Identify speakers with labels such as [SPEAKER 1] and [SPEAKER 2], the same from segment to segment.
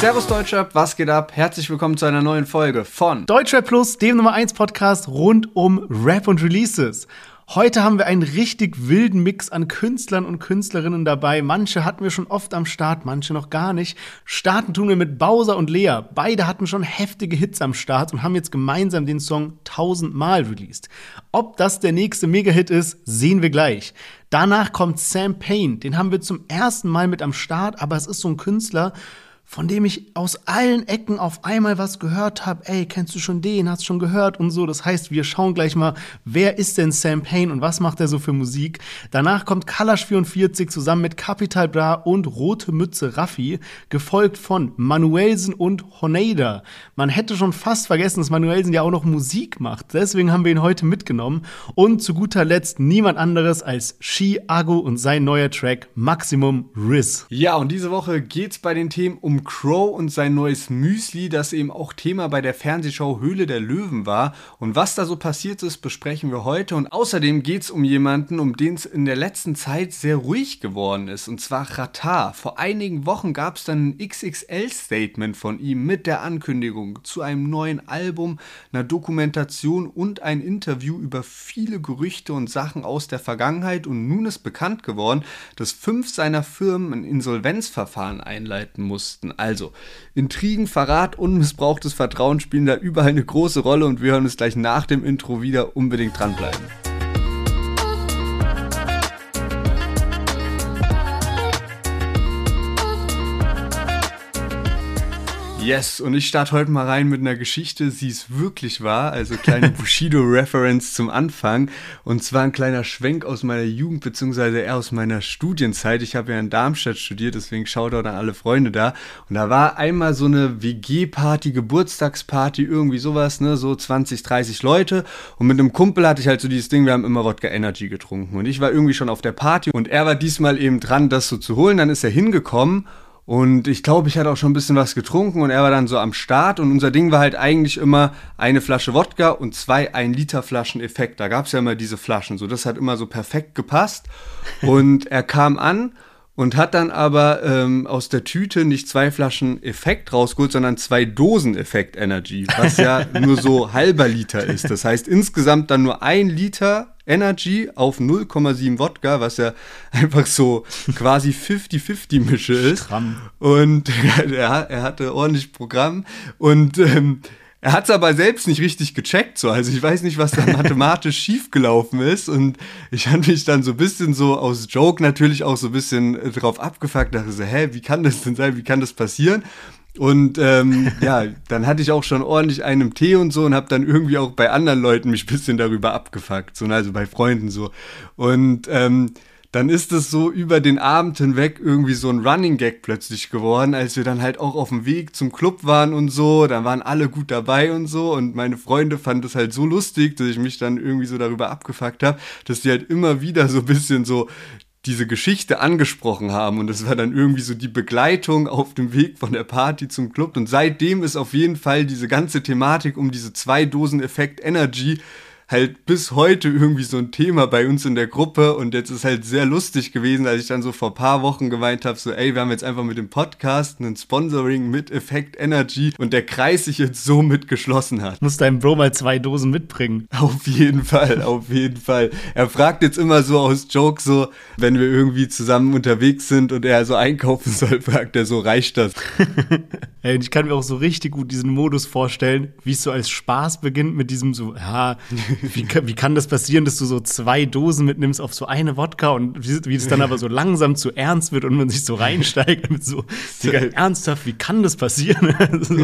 [SPEAKER 1] Servus Deutschrap, was geht ab? Herzlich willkommen zu einer neuen Folge von
[SPEAKER 2] Deutschrap Plus, dem Nummer 1 Podcast rund um Rap und Releases. Heute haben wir einen richtig wilden Mix an Künstlern und Künstlerinnen dabei. Manche hatten wir schon oft am Start, manche noch gar nicht. Starten tun wir mit Bowser und Lea. Beide hatten schon heftige Hits am Start und haben jetzt gemeinsam den Song tausendmal released. Ob das der nächste Mega-Hit ist, sehen wir gleich. Danach kommt Sam Payne. Den haben wir zum ersten Mal mit am Start, aber es ist so ein Künstler, von dem ich aus allen Ecken auf einmal was gehört habe. Ey, kennst du schon den? Hast schon gehört und so. Das heißt, wir schauen gleich mal, wer ist denn Sam Payne und was macht er so für Musik? Danach kommt Kalash 44 zusammen mit Capital Bra und Rote Mütze Raffi, gefolgt von Manuelsen und Honeida. Man hätte schon fast vergessen, dass Manuelsen ja auch noch Musik macht. Deswegen haben wir ihn heute mitgenommen. Und zu guter Letzt niemand anderes als Shi Agu und sein neuer Track Maximum Riz.
[SPEAKER 1] Ja, und diese Woche geht's bei den Themen um Crow und sein neues Müsli, das eben auch Thema bei der Fernsehshow Höhle der Löwen war. Und was da so passiert ist, besprechen wir heute. Und außerdem geht es um jemanden, um den es in der letzten Zeit sehr ruhig geworden ist. Und zwar Ratar. Vor einigen Wochen gab es dann ein XXL-Statement von ihm mit der Ankündigung zu einem neuen Album, einer Dokumentation und ein Interview über viele Gerüchte und Sachen aus der Vergangenheit. Und nun ist bekannt geworden, dass fünf seiner Firmen ein Insolvenzverfahren einleiten mussten. Geschichten. Also, Intrigen, Verrat und missbrauchtes Vertrauen spielen da überall eine große Rolle und wir hören uns gleich nach dem Intro wieder. Unbedingt dranbleiben. Yes, und ich starte heute mal rein mit einer Geschichte, sie ist wirklich wahr, also kleine Bushido-Reference zum Anfang. Und zwar ein kleiner Schwenk aus meiner Jugend, beziehungsweise eher aus meiner Studienzeit. Ich habe ja in Darmstadt studiert, deswegen schaut auch an alle Freunde da. Und da war einmal so eine WG-Party, Geburtstagsparty, irgendwie sowas, ne, so 20, 30 Leute. Und mit einem Kumpel hatte ich halt so dieses Ding, wir haben immer Wodka Energy getrunken. Und ich war irgendwie schon auf der Party und er war diesmal eben dran, das so zu holen. Dann ist er hingekommen und ich glaube, ich hatte auch schon ein bisschen was getrunken und er war dann so am Start. Und unser Ding war halt eigentlich immer eine Flasche Wodka und zwei 1 Liter Flaschen Effekt. Da gab es ja immer diese Flaschen. So, das hat immer so perfekt gepasst. Und er kam an und hat dann aber ähm, aus der Tüte nicht zwei Flaschen Effekt rausgeholt, sondern zwei Dosen Effekt Energy, was ja nur so halber Liter ist. Das heißt insgesamt dann nur ein Liter Energy auf 0,7 Wodka, was ja einfach so quasi 50-50 Mische ist. Stramm. Und er, er hatte ordentlich Programm und ähm, er hat es aber selbst nicht richtig gecheckt, so. Also ich weiß nicht, was da mathematisch schiefgelaufen ist. Und ich habe mich dann so ein bisschen so aus Joke natürlich auch so ein bisschen äh, drauf abgefuckt, dachte so, hä, wie kann das denn sein? Wie kann das passieren? Und ähm, ja, dann hatte ich auch schon ordentlich einen Tee und so und habe dann irgendwie auch bei anderen Leuten mich ein bisschen darüber abgefuckt, so, also bei Freunden so. Und ähm, dann ist es so über den Abend hinweg irgendwie so ein Running Gag plötzlich geworden, als wir dann halt auch auf dem Weg zum Club waren und so, da waren alle gut dabei und so. Und meine Freunde fanden es halt so lustig, dass ich mich dann irgendwie so darüber abgefuckt habe, dass die halt immer wieder so ein bisschen so diese Geschichte angesprochen haben. Und das war dann irgendwie so die Begleitung auf dem Weg von der Party zum Club. Und seitdem ist auf jeden Fall diese ganze Thematik um diese zwei Dosen Effekt Energy halt bis heute irgendwie so ein Thema bei uns in der Gruppe und jetzt ist halt sehr lustig gewesen, als ich dann so vor paar Wochen gemeint habe, so ey, wir haben jetzt einfach mit dem Podcast einen Sponsoring mit Effect Energy und der Kreis sich jetzt so mit geschlossen hat.
[SPEAKER 2] Muss dein Bro mal zwei Dosen mitbringen.
[SPEAKER 1] Auf jeden Fall, auf jeden Fall. Er fragt jetzt immer so aus Joke so, wenn wir irgendwie zusammen unterwegs sind und er so einkaufen soll, fragt er so, reicht das?
[SPEAKER 2] ey, ich kann mir auch so richtig gut diesen Modus vorstellen, wie es so als Spaß beginnt mit diesem so, ja, wie, wie kann das passieren, dass du so zwei Dosen mitnimmst auf so eine Wodka und wie, wie es dann aber so langsam zu ernst wird und man sich so reinsteigt mit so, Digga, ernsthaft, wie kann das passieren?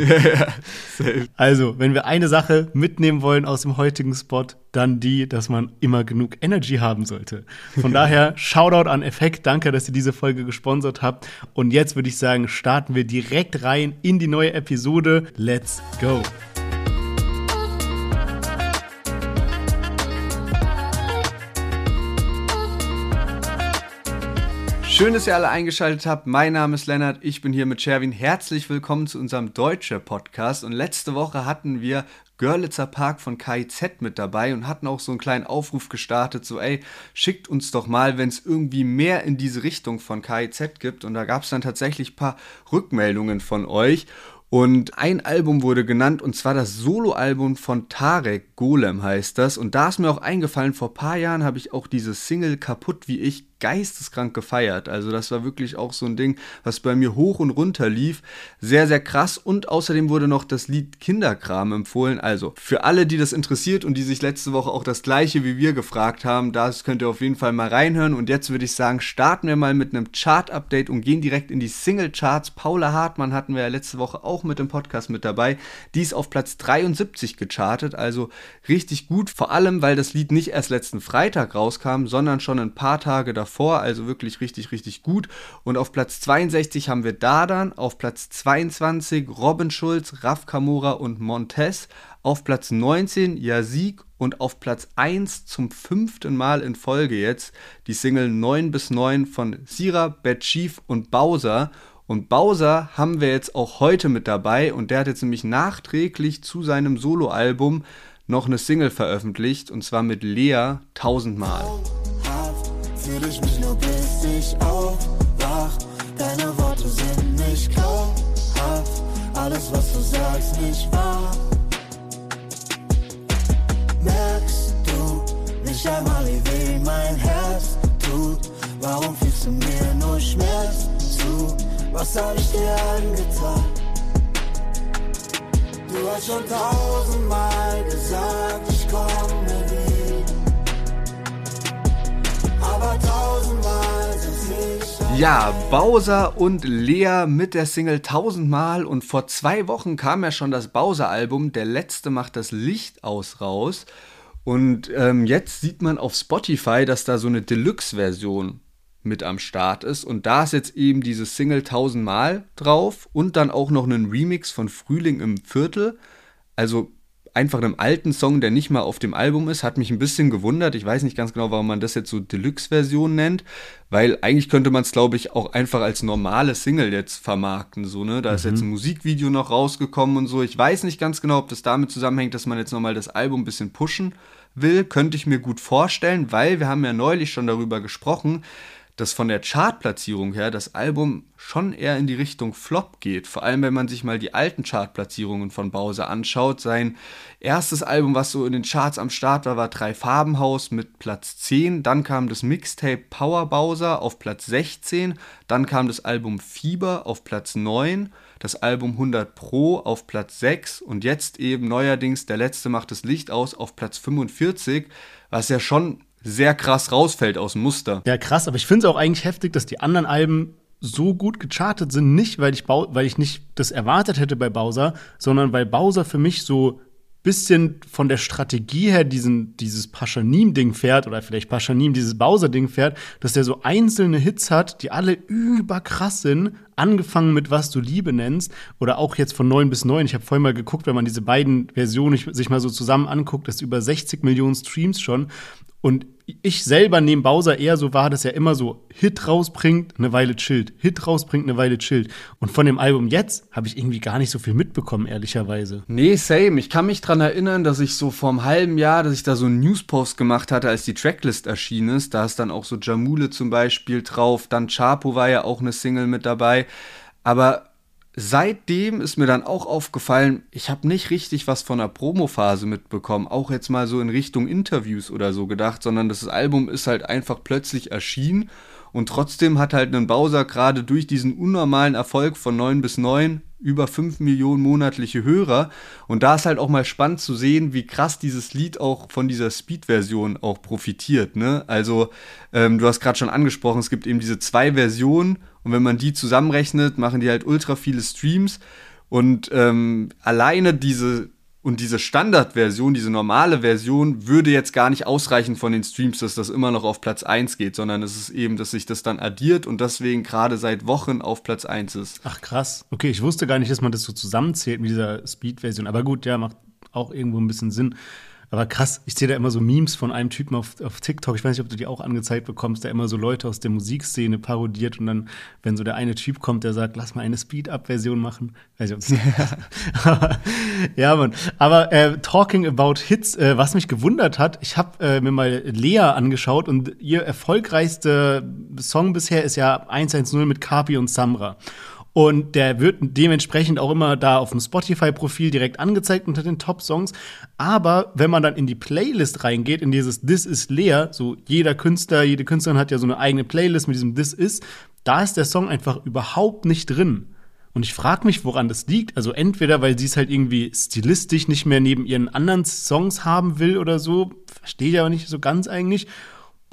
[SPEAKER 2] also, wenn wir eine Sache mitnehmen wollen aus dem heutigen Spot, dann die, dass man immer genug Energy haben sollte. Von daher, Shoutout an Effekt, danke, dass ihr diese Folge gesponsert habt. Und jetzt würde ich sagen, starten wir direkt rein in die neue Episode. Let's go!
[SPEAKER 1] Schön, dass ihr alle eingeschaltet habt. Mein Name ist Lennart, ich bin hier mit Sherwin. Herzlich willkommen zu unserem Deutsche Podcast. Und letzte Woche hatten wir Görlitzer Park von KIZ mit dabei und hatten auch so einen kleinen Aufruf gestartet, so ey, schickt uns doch mal, wenn es irgendwie mehr in diese Richtung von KIZ gibt. Und da gab es dann tatsächlich ein paar Rückmeldungen von euch. Und ein Album wurde genannt, und zwar das Soloalbum von Tarek Golem heißt das. Und da ist mir auch eingefallen, vor ein paar Jahren habe ich auch diese Single Kaputt wie ich geisteskrank gefeiert. Also das war wirklich auch so ein Ding, was bei mir hoch und runter lief. Sehr, sehr krass. Und außerdem wurde noch das Lied Kinderkram empfohlen. Also für alle, die das interessiert und die sich letzte Woche auch das gleiche wie wir gefragt haben, das könnt ihr auf jeden Fall mal reinhören. Und jetzt würde ich sagen, starten wir mal mit einem Chart-Update und gehen direkt in die Single-Charts. Paula Hartmann hatten wir ja letzte Woche auch mit dem Podcast mit dabei. Die ist auf Platz 73 gechartet, also richtig gut. Vor allem, weil das Lied nicht erst letzten Freitag rauskam, sondern schon ein paar Tage davor davor, also wirklich richtig, richtig gut. Und auf Platz 62 haben wir Dardan, auf Platz 22 Robin Schulz, Raf Kamora und Montez, auf Platz 19 Yasik und auf Platz 1 zum fünften Mal in Folge jetzt die Single 9 bis 9 von Sira, Bad Chief und Bowser. Und Bowser haben wir jetzt auch heute mit dabei und der hat jetzt nämlich nachträglich zu seinem Soloalbum noch eine Single veröffentlicht und zwar mit Lea tausendmal fühl ich mich nur bis ich aufwach. Deine Worte sind nicht glaubhaft, alles was du sagst nicht wahr. Merkst du nicht einmal, wie weh mein Herz tut? Warum fühlst du mir nur Schmerz zu? Was hab ich dir angetan? Du hast schon tausendmal gesagt, ich komme Ja, Bowser und Lea mit der Single Tausendmal und vor zwei Wochen kam ja schon das Bowser-Album Der Letzte macht das Licht aus raus. Und ähm, jetzt sieht man auf Spotify, dass da so eine Deluxe-Version mit am Start ist. Und da ist jetzt eben diese Single Tausendmal drauf und dann auch noch ein Remix von Frühling im Viertel. Also einfach einem alten Song, der nicht mal auf dem Album ist, hat mich ein bisschen gewundert. Ich weiß nicht ganz genau, warum man das jetzt so Deluxe-Version nennt, weil eigentlich könnte man es, glaube ich, auch einfach als normale Single jetzt vermarkten. So, ne? Da mhm. ist jetzt ein Musikvideo noch rausgekommen und so. Ich weiß nicht ganz genau, ob das damit zusammenhängt, dass man jetzt nochmal das Album ein bisschen pushen will. Könnte ich mir gut vorstellen, weil wir haben ja neulich schon darüber gesprochen, dass von der Chartplatzierung her das Album schon eher in die Richtung Flop geht. Vor allem, wenn man sich mal die alten Chartplatzierungen von Bowser anschaut. Sein erstes Album, was so in den Charts am Start war, war Drei Farbenhaus mit Platz 10. Dann kam das Mixtape Power Bowser auf Platz 16. Dann kam das Album Fieber auf Platz 9. Das Album 100 Pro auf Platz 6. Und jetzt eben neuerdings Der Letzte macht das Licht aus auf Platz 45. Was ja schon sehr krass rausfällt aus dem Muster.
[SPEAKER 2] Ja, krass, aber ich finde es auch eigentlich heftig, dass die anderen Alben so gut gechartet sind, nicht weil ich, weil ich nicht das erwartet hätte bei Bowser, sondern weil Bowser für mich so bisschen von der Strategie her diesen, dieses Paschanim-Ding fährt oder vielleicht Paschanim dieses Bowser-Ding fährt, dass der so einzelne Hits hat, die alle überkrass sind, angefangen mit Was du Liebe nennst oder auch jetzt von 9 bis 9. Ich habe vorhin mal geguckt, wenn man diese beiden Versionen sich mal so zusammen anguckt, das ist über 60 Millionen Streams schon und ich selber nehme Bowser eher so wahr, dass er immer so Hit rausbringt, eine Weile chillt, Hit rausbringt, eine Weile chillt. Und von dem Album jetzt habe ich irgendwie gar nicht so viel mitbekommen, ehrlicherweise.
[SPEAKER 1] Nee, same. Ich kann mich dran erinnern, dass ich so vor einem halben Jahr, dass ich da so einen Newspost gemacht hatte, als die Tracklist erschienen ist. Da ist dann auch so Jamule zum Beispiel drauf, dann Chapo war ja auch eine Single mit dabei. Aber seitdem ist mir dann auch aufgefallen, ich habe nicht richtig was von der Promophase mitbekommen, auch jetzt mal so in Richtung Interviews oder so gedacht, sondern das Album ist halt einfach plötzlich erschienen und trotzdem hat halt ein Bowser gerade durch diesen unnormalen Erfolg von 9 bis 9 über 5 Millionen monatliche Hörer. Und da ist halt auch mal spannend zu sehen, wie krass dieses Lied auch von dieser Speed-Version auch profitiert. Ne? Also, ähm, du hast gerade schon angesprochen, es gibt eben diese zwei Versionen und wenn man die zusammenrechnet, machen die halt ultra viele Streams. Und ähm, alleine diese und diese Standardversion, diese normale Version, würde jetzt gar nicht ausreichen von den Streams, dass das immer noch auf Platz 1 geht, sondern es ist eben, dass sich das dann addiert und deswegen gerade seit Wochen auf Platz 1 ist.
[SPEAKER 2] Ach krass. Okay, ich wusste gar nicht, dass man das so zusammenzählt mit dieser Speed-Version. Aber gut, ja, macht auch irgendwo ein bisschen Sinn. Aber krass, ich sehe da immer so Memes von einem Typen auf, auf TikTok. Ich weiß nicht, ob du die auch angezeigt bekommst, der immer so Leute aus der Musikszene parodiert und dann, wenn so der eine Typ kommt, der sagt, lass mal eine Speed-Up-Version machen. Weiß ich, ob das ja, Mann. Aber äh, talking about Hits, äh, was mich gewundert hat, ich habe äh, mir mal Lea angeschaut und ihr erfolgreichster Song bisher ist ja 110 mit Kapi und Samra. Und der wird dementsprechend auch immer da auf dem Spotify-Profil direkt angezeigt unter den Top-Songs. Aber wenn man dann in die Playlist reingeht, in dieses This is leer, so jeder Künstler, jede Künstlerin hat ja so eine eigene Playlist mit diesem This is, da ist der Song einfach überhaupt nicht drin. Und ich frage mich, woran das liegt. Also entweder, weil sie es halt irgendwie stilistisch nicht mehr neben ihren anderen Songs haben will oder so, verstehe ich aber nicht so ganz eigentlich.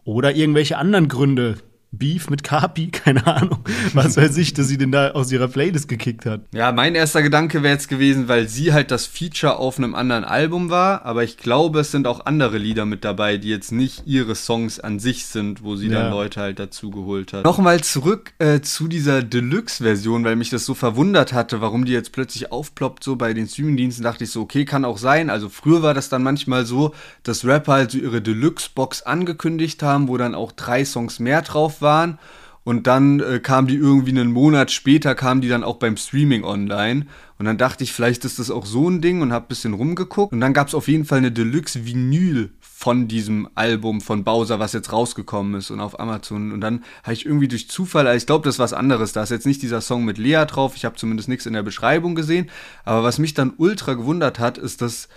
[SPEAKER 2] Oder irgendwelche anderen Gründe, Beef mit Kapi, keine Ahnung, was weiß ich, dass sie den da aus ihrer Playlist gekickt hat.
[SPEAKER 1] Ja, mein erster Gedanke wäre jetzt gewesen, weil sie halt das Feature auf einem anderen Album war, aber ich glaube, es sind auch andere Lieder mit dabei, die jetzt nicht ihre Songs an sich sind, wo sie ja. dann Leute halt dazu geholt hat. Nochmal zurück äh, zu dieser Deluxe-Version, weil mich das so verwundert hatte, warum die jetzt plötzlich aufploppt, so bei den Streamingdiensten, dachte ich so, okay, kann auch sein. Also früher war das dann manchmal so, dass Rapper halt so ihre Deluxe-Box angekündigt haben, wo dann auch drei Songs mehr drauf waren. Und dann äh, kam die irgendwie einen Monat später, kam die dann auch beim Streaming online. Und dann dachte ich, vielleicht ist das auch so ein Ding und hab ein bisschen rumgeguckt. Und dann gab es auf jeden Fall eine Deluxe-Vinyl von diesem Album von Bowser, was jetzt rausgekommen ist und auf Amazon. Und dann habe ich irgendwie durch Zufall, also ich glaube, das ist was anderes. Da ist jetzt nicht dieser Song mit Lea drauf. Ich habe zumindest nichts in der Beschreibung gesehen. Aber was mich dann ultra gewundert hat, ist, dass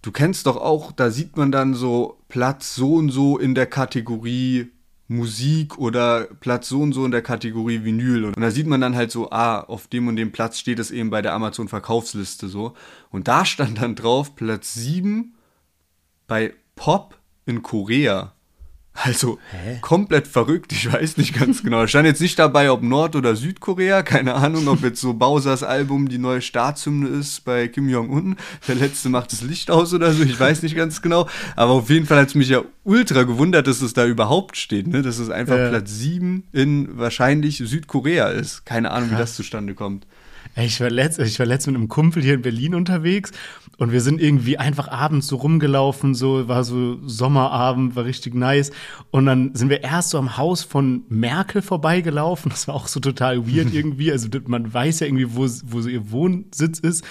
[SPEAKER 1] du kennst doch auch, da sieht man dann so Platz so und so in der Kategorie Musik oder Platz so und so in der Kategorie Vinyl. Und da sieht man dann halt so, ah, auf dem und dem Platz steht es eben bei der Amazon-Verkaufsliste so. Und da stand dann drauf Platz 7 bei Pop in Korea. Also Hä? komplett verrückt, ich weiß nicht ganz genau. stand jetzt nicht dabei, ob Nord- oder Südkorea, keine Ahnung, ob jetzt so Bowsers Album die neue Staatshymne ist bei Kim Jong-un. Der letzte macht das Licht aus oder so, ich weiß nicht ganz genau. Aber auf jeden Fall hat es mich ja ultra gewundert, dass es da überhaupt steht, ne? dass es einfach ja. Platz 7 in wahrscheinlich Südkorea ist. Keine Ahnung, Krass. wie das zustande kommt.
[SPEAKER 2] Ich war, letzt, ich war letztens mit einem Kumpel hier in Berlin unterwegs und wir sind irgendwie einfach abends so rumgelaufen, so war so Sommerabend, war richtig nice. Und dann sind wir erst so am Haus von Merkel vorbeigelaufen. Das war auch so total weird irgendwie. Also man weiß ja irgendwie, wo, wo so ihr Wohnsitz ist.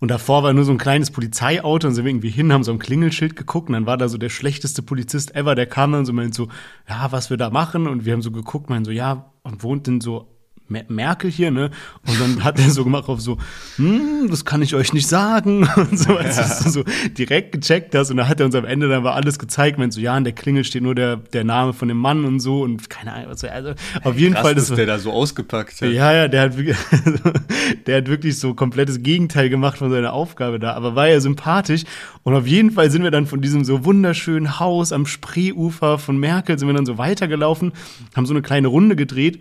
[SPEAKER 2] Und davor war nur so ein kleines Polizeiauto und sind wir irgendwie hin, haben so ein Klingelschild geguckt und dann war da so der schlechteste Polizist ever, der kam dann so meint so, ja, was wir da machen. Und wir haben so geguckt, meinen so, ja, und wohnt denn so Merkel hier, ne? Und dann hat er so gemacht auf so, hm, das kann ich euch nicht sagen. Und so, als ja. du so direkt gecheckt hast. Und dann hat er uns am Ende dann war alles gezeigt, wenn so, ja, an der Klingel steht nur der, der Name von dem Mann und so und keine Ahnung, was. Also, auf jeden
[SPEAKER 1] Krass,
[SPEAKER 2] Fall.
[SPEAKER 1] Das, dass der da so ausgepackt
[SPEAKER 2] hat. Ja, ja, der hat, wirklich, der hat wirklich so komplettes Gegenteil gemacht von seiner Aufgabe da. Aber war ja sympathisch. Und auf jeden Fall sind wir dann von diesem so wunderschönen Haus am Spreeufer von Merkel sind wir dann so weitergelaufen, haben so eine kleine Runde gedreht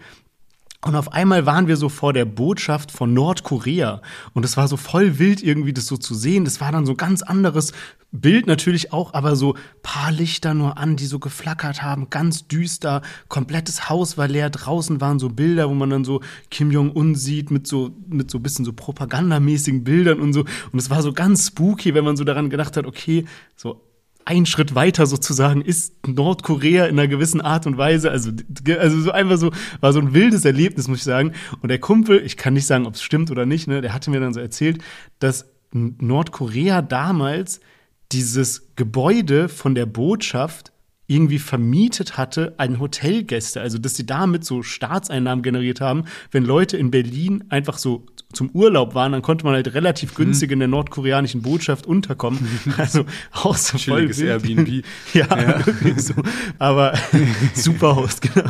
[SPEAKER 2] und auf einmal waren wir so vor der Botschaft von Nordkorea. Und es war so voll wild irgendwie, das so zu sehen. Das war dann so ein ganz anderes Bild natürlich auch, aber so paar Lichter nur an, die so geflackert haben, ganz düster. Komplettes Haus war leer. Draußen waren so Bilder, wo man dann so Kim Jong-un sieht mit so, mit so bisschen so propagandamäßigen Bildern und so. Und es war so ganz spooky, wenn man so daran gedacht hat, okay, so ein Schritt weiter sozusagen ist Nordkorea in einer gewissen Art und Weise. Also, also so einfach so, war so ein wildes Erlebnis, muss ich sagen. Und der Kumpel, ich kann nicht sagen, ob es stimmt oder nicht, ne, der hatte mir dann so erzählt, dass Nordkorea damals dieses Gebäude von der Botschaft irgendwie vermietet hatte an Hotelgäste. Also, dass sie damit so Staatseinnahmen generiert haben, wenn Leute in Berlin einfach so zum Urlaub waren, dann konnte man halt relativ mhm. günstig in der nordkoreanischen Botschaft unterkommen. Also auch so voll
[SPEAKER 1] Airbnb.
[SPEAKER 2] ja, ja. so. Aber super Host, genau.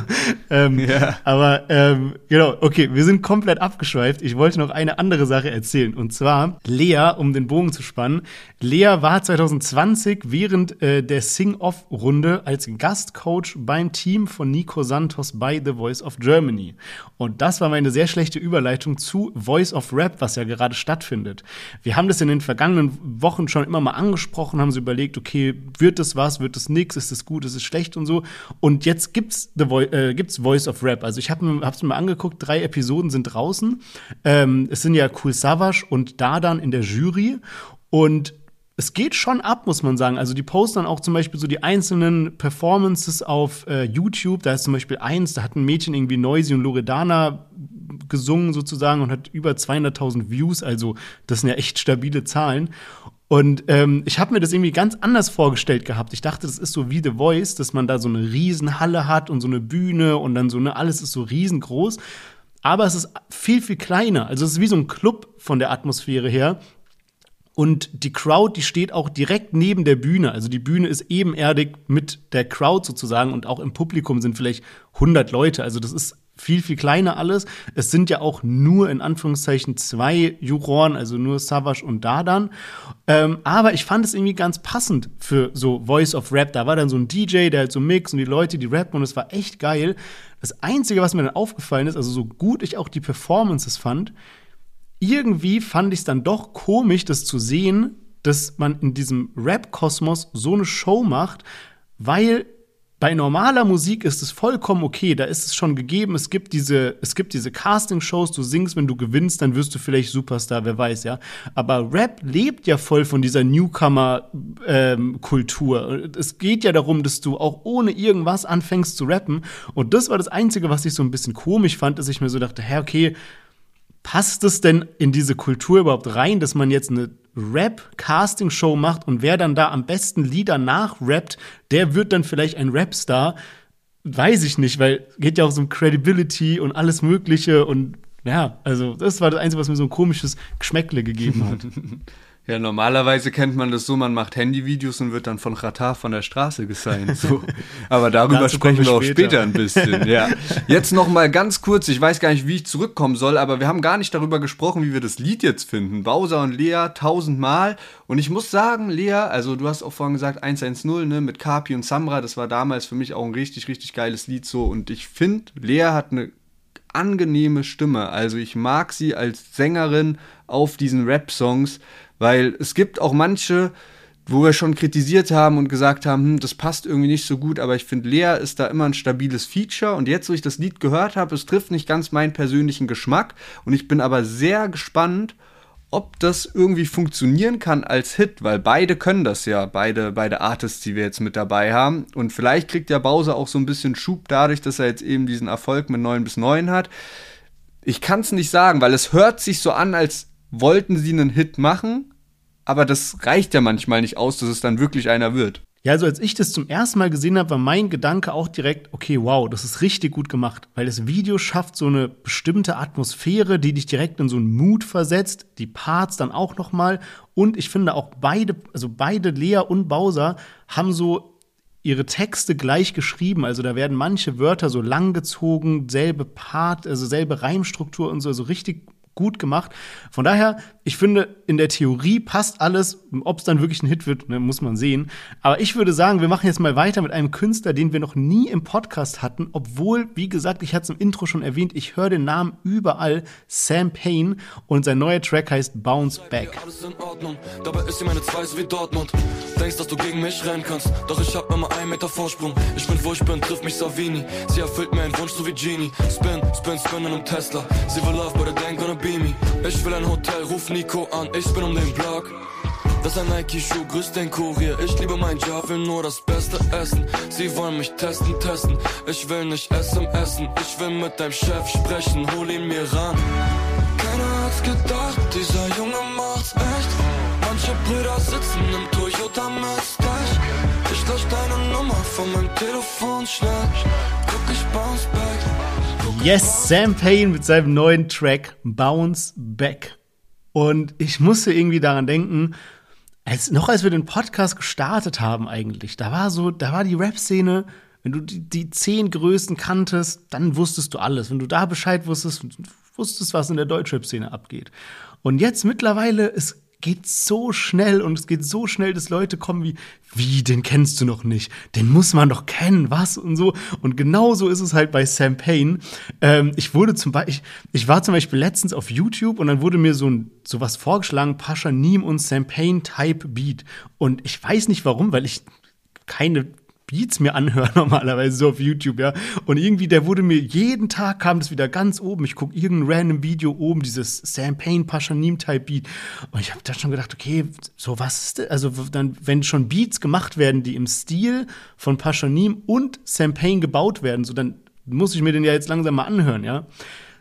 [SPEAKER 2] Ähm, ja. Aber ähm, genau, okay, wir sind komplett abgeschweift. Ich wollte noch eine andere Sache erzählen. Und zwar Lea, um den Bogen zu spannen. Lea war 2020 während äh, der Sing-Off-Runde als Gastcoach beim Team von Nico Santos bei The Voice of Germany. Und das war meine sehr schlechte Überleitung zu Voice of Rap, was ja gerade stattfindet. Wir haben das in den vergangenen Wochen schon immer mal angesprochen, haben sie überlegt, okay, wird das was, wird das nix, ist das gut, ist es schlecht und so. Und jetzt gibt's, The Vo äh, gibt's Voice of Rap. Also ich habe es mir mal angeguckt, drei Episoden sind draußen. Ähm, es sind ja Cool Savage und Dadan in der Jury. Und es geht schon ab, muss man sagen. Also die posten dann auch zum Beispiel so die einzelnen Performances auf äh, YouTube. Da ist zum Beispiel eins, da hat ein Mädchen irgendwie Noisy und Loredana gesungen sozusagen und hat über 200.000 Views. Also das sind ja echt stabile Zahlen. Und ähm, ich habe mir das irgendwie ganz anders vorgestellt gehabt. Ich dachte, das ist so wie The Voice, dass man da so eine Riesenhalle hat und so eine Bühne und dann so ne, alles ist so riesengroß. Aber es ist viel, viel kleiner. Also es ist wie so ein Club von der Atmosphäre her. Und die Crowd, die steht auch direkt neben der Bühne. Also die Bühne ist ebenerdig mit der Crowd sozusagen und auch im Publikum sind vielleicht 100 Leute. Also das ist viel, viel kleiner alles. Es sind ja auch nur in Anführungszeichen zwei Juroren, also nur Savage und Dardan. Ähm, aber ich fand es irgendwie ganz passend für so Voice of Rap. Da war dann so ein DJ, der halt so mix und die Leute, die rappen und es war echt geil. Das Einzige, was mir dann aufgefallen ist, also so gut ich auch die Performances fand, irgendwie fand ich es dann doch komisch, das zu sehen, dass man in diesem Rap-Kosmos so eine Show macht, weil bei normaler Musik ist es vollkommen okay, da ist es schon gegeben, es gibt diese, es gibt diese Casting-Shows, du singst, wenn du gewinnst, dann wirst du vielleicht Superstar, wer weiß, ja. Aber Rap lebt ja voll von dieser Newcomer-Kultur. Ähm, es geht ja darum, dass du auch ohne irgendwas anfängst zu rappen. Und das war das Einzige, was ich so ein bisschen komisch fand, dass ich mir so dachte, hä, okay, passt es denn in diese Kultur überhaupt rein, dass man jetzt eine Rap-Casting-Show macht und wer dann da am besten Lieder nachrappt, der wird dann vielleicht ein Rapstar? Weiß ich nicht, weil geht ja auch so um Credibility und alles Mögliche und ja, also das war das Einzige, was mir so ein komisches Geschmäckle gegeben hat.
[SPEAKER 1] Ja, normalerweise kennt man das so, man macht Handyvideos und wird dann von Ratar von der Straße gesigned. So. Aber darüber sprechen wir auch später. ein bisschen. Ja. Jetzt noch mal ganz kurz, ich weiß gar nicht, wie ich zurückkommen soll, aber wir haben gar nicht darüber gesprochen, wie wir das Lied jetzt finden. Bowser und Lea tausendmal. Und ich muss sagen, Lea, also du hast auch vorhin gesagt 110, ne, mit Kapi und Samra, das war damals für mich auch ein richtig, richtig geiles Lied so. Und ich finde, Lea hat eine angenehme Stimme. Also ich mag sie als Sängerin auf diesen Rap-Songs. Weil es gibt auch manche, wo wir schon kritisiert haben und gesagt haben, hm, das passt irgendwie nicht so gut, aber ich finde, Lea ist da immer ein stabiles Feature. Und jetzt, wo ich das Lied gehört habe, es trifft nicht ganz meinen persönlichen Geschmack. Und ich bin aber sehr gespannt, ob das irgendwie funktionieren kann als Hit, weil beide können das ja, beide, beide Artists, die wir jetzt mit dabei haben. Und vielleicht kriegt der Bowser auch so ein bisschen Schub dadurch, dass er jetzt eben diesen Erfolg mit 9 bis 9 hat. Ich kann es nicht sagen, weil es hört sich so an, als wollten sie einen Hit machen, aber das reicht ja manchmal nicht aus, dass es dann wirklich einer wird.
[SPEAKER 2] Ja, also als ich das zum ersten Mal gesehen habe, war mein Gedanke auch direkt, okay, wow, das ist richtig gut gemacht, weil das Video schafft so eine bestimmte Atmosphäre, die dich direkt in so einen Mut versetzt, die Parts dann auch noch mal und ich finde auch beide, also beide Lea und Bowser haben so ihre Texte gleich geschrieben, also da werden manche Wörter so lang gezogen, selbe Part, also selbe Reimstruktur und so, also richtig gut gemacht. Von daher, ich finde, in der Theorie passt alles. Ob es dann wirklich ein Hit wird, ne, muss man sehen. Aber ich würde sagen, wir machen jetzt mal weiter mit einem Künstler, den wir noch nie im Podcast hatten, obwohl, wie gesagt, ich hatte es im Intro schon erwähnt, ich höre den Namen überall, Sam Payne und sein neuer Track heißt Bounce Back. Alles in Ordnung, dabei ist sie meine Zweise wie Dortmund. Denkst, dass du gegen mich rennen kannst, doch ich hab immer einen Meter Vorsprung. Ich bin wo ich bin, trifft mich Savini. Sie erfüllt mir einen Wunsch so wie Genie. Spin, spin, spin in einem Tesla. Sie will Love, but I ain't gonna be me. Ich will ein Hotel, ruf Nico an, ich bin um den Block. Das ist ein Nike-Schuh, grüß den Kurier. Ich liebe mein Job, will nur das Beste essen. Sie wollen mich testen, testen. Ich will nicht essen, essen. Ich will mit deinem Chef sprechen, hol ihn mir ran. Keiner hat's gedacht, dieser Junge macht's echt. Manche Brüder sitzen im Toyota Mustache. Ich lösch deine Nummer von meinem Telefon schnell. Guck, ich bounce back. Yes, Sam Payne mit seinem neuen Track Bounce Back. Und ich musste irgendwie daran denken, als, noch als wir den Podcast gestartet haben eigentlich, da war so, da war die Rap-Szene, wenn du die, die zehn Größten kanntest, dann wusstest du alles. Wenn du da Bescheid wusstest, wusstest, was in der Deutschrap-Szene abgeht. Und jetzt mittlerweile ist geht so schnell und es geht so schnell, dass Leute kommen wie, wie, den kennst du noch nicht, den muss man doch kennen, was und so. Und genauso ist es halt bei Sam Payne. Ähm, ich wurde zum Beispiel, ich, ich, war zum Beispiel letztens auf YouTube und dann wurde mir so ein sowas vorgeschlagen, Pascha Niem und Sam Payne Type Beat. Und ich weiß nicht warum, weil ich keine Beats mir anhöre normalerweise so auf YouTube, ja. Und irgendwie, der wurde mir, jeden Tag kam das wieder ganz oben. Ich gucke irgendein random Video oben, dieses Sam Payne Paschanim Type Beat. Und ich habe da schon gedacht, okay, so was ist das? Also dann, wenn schon Beats gemacht werden, die im Stil von Paschanim und Sam Payne gebaut werden, so dann muss ich mir den ja jetzt langsam mal anhören, ja.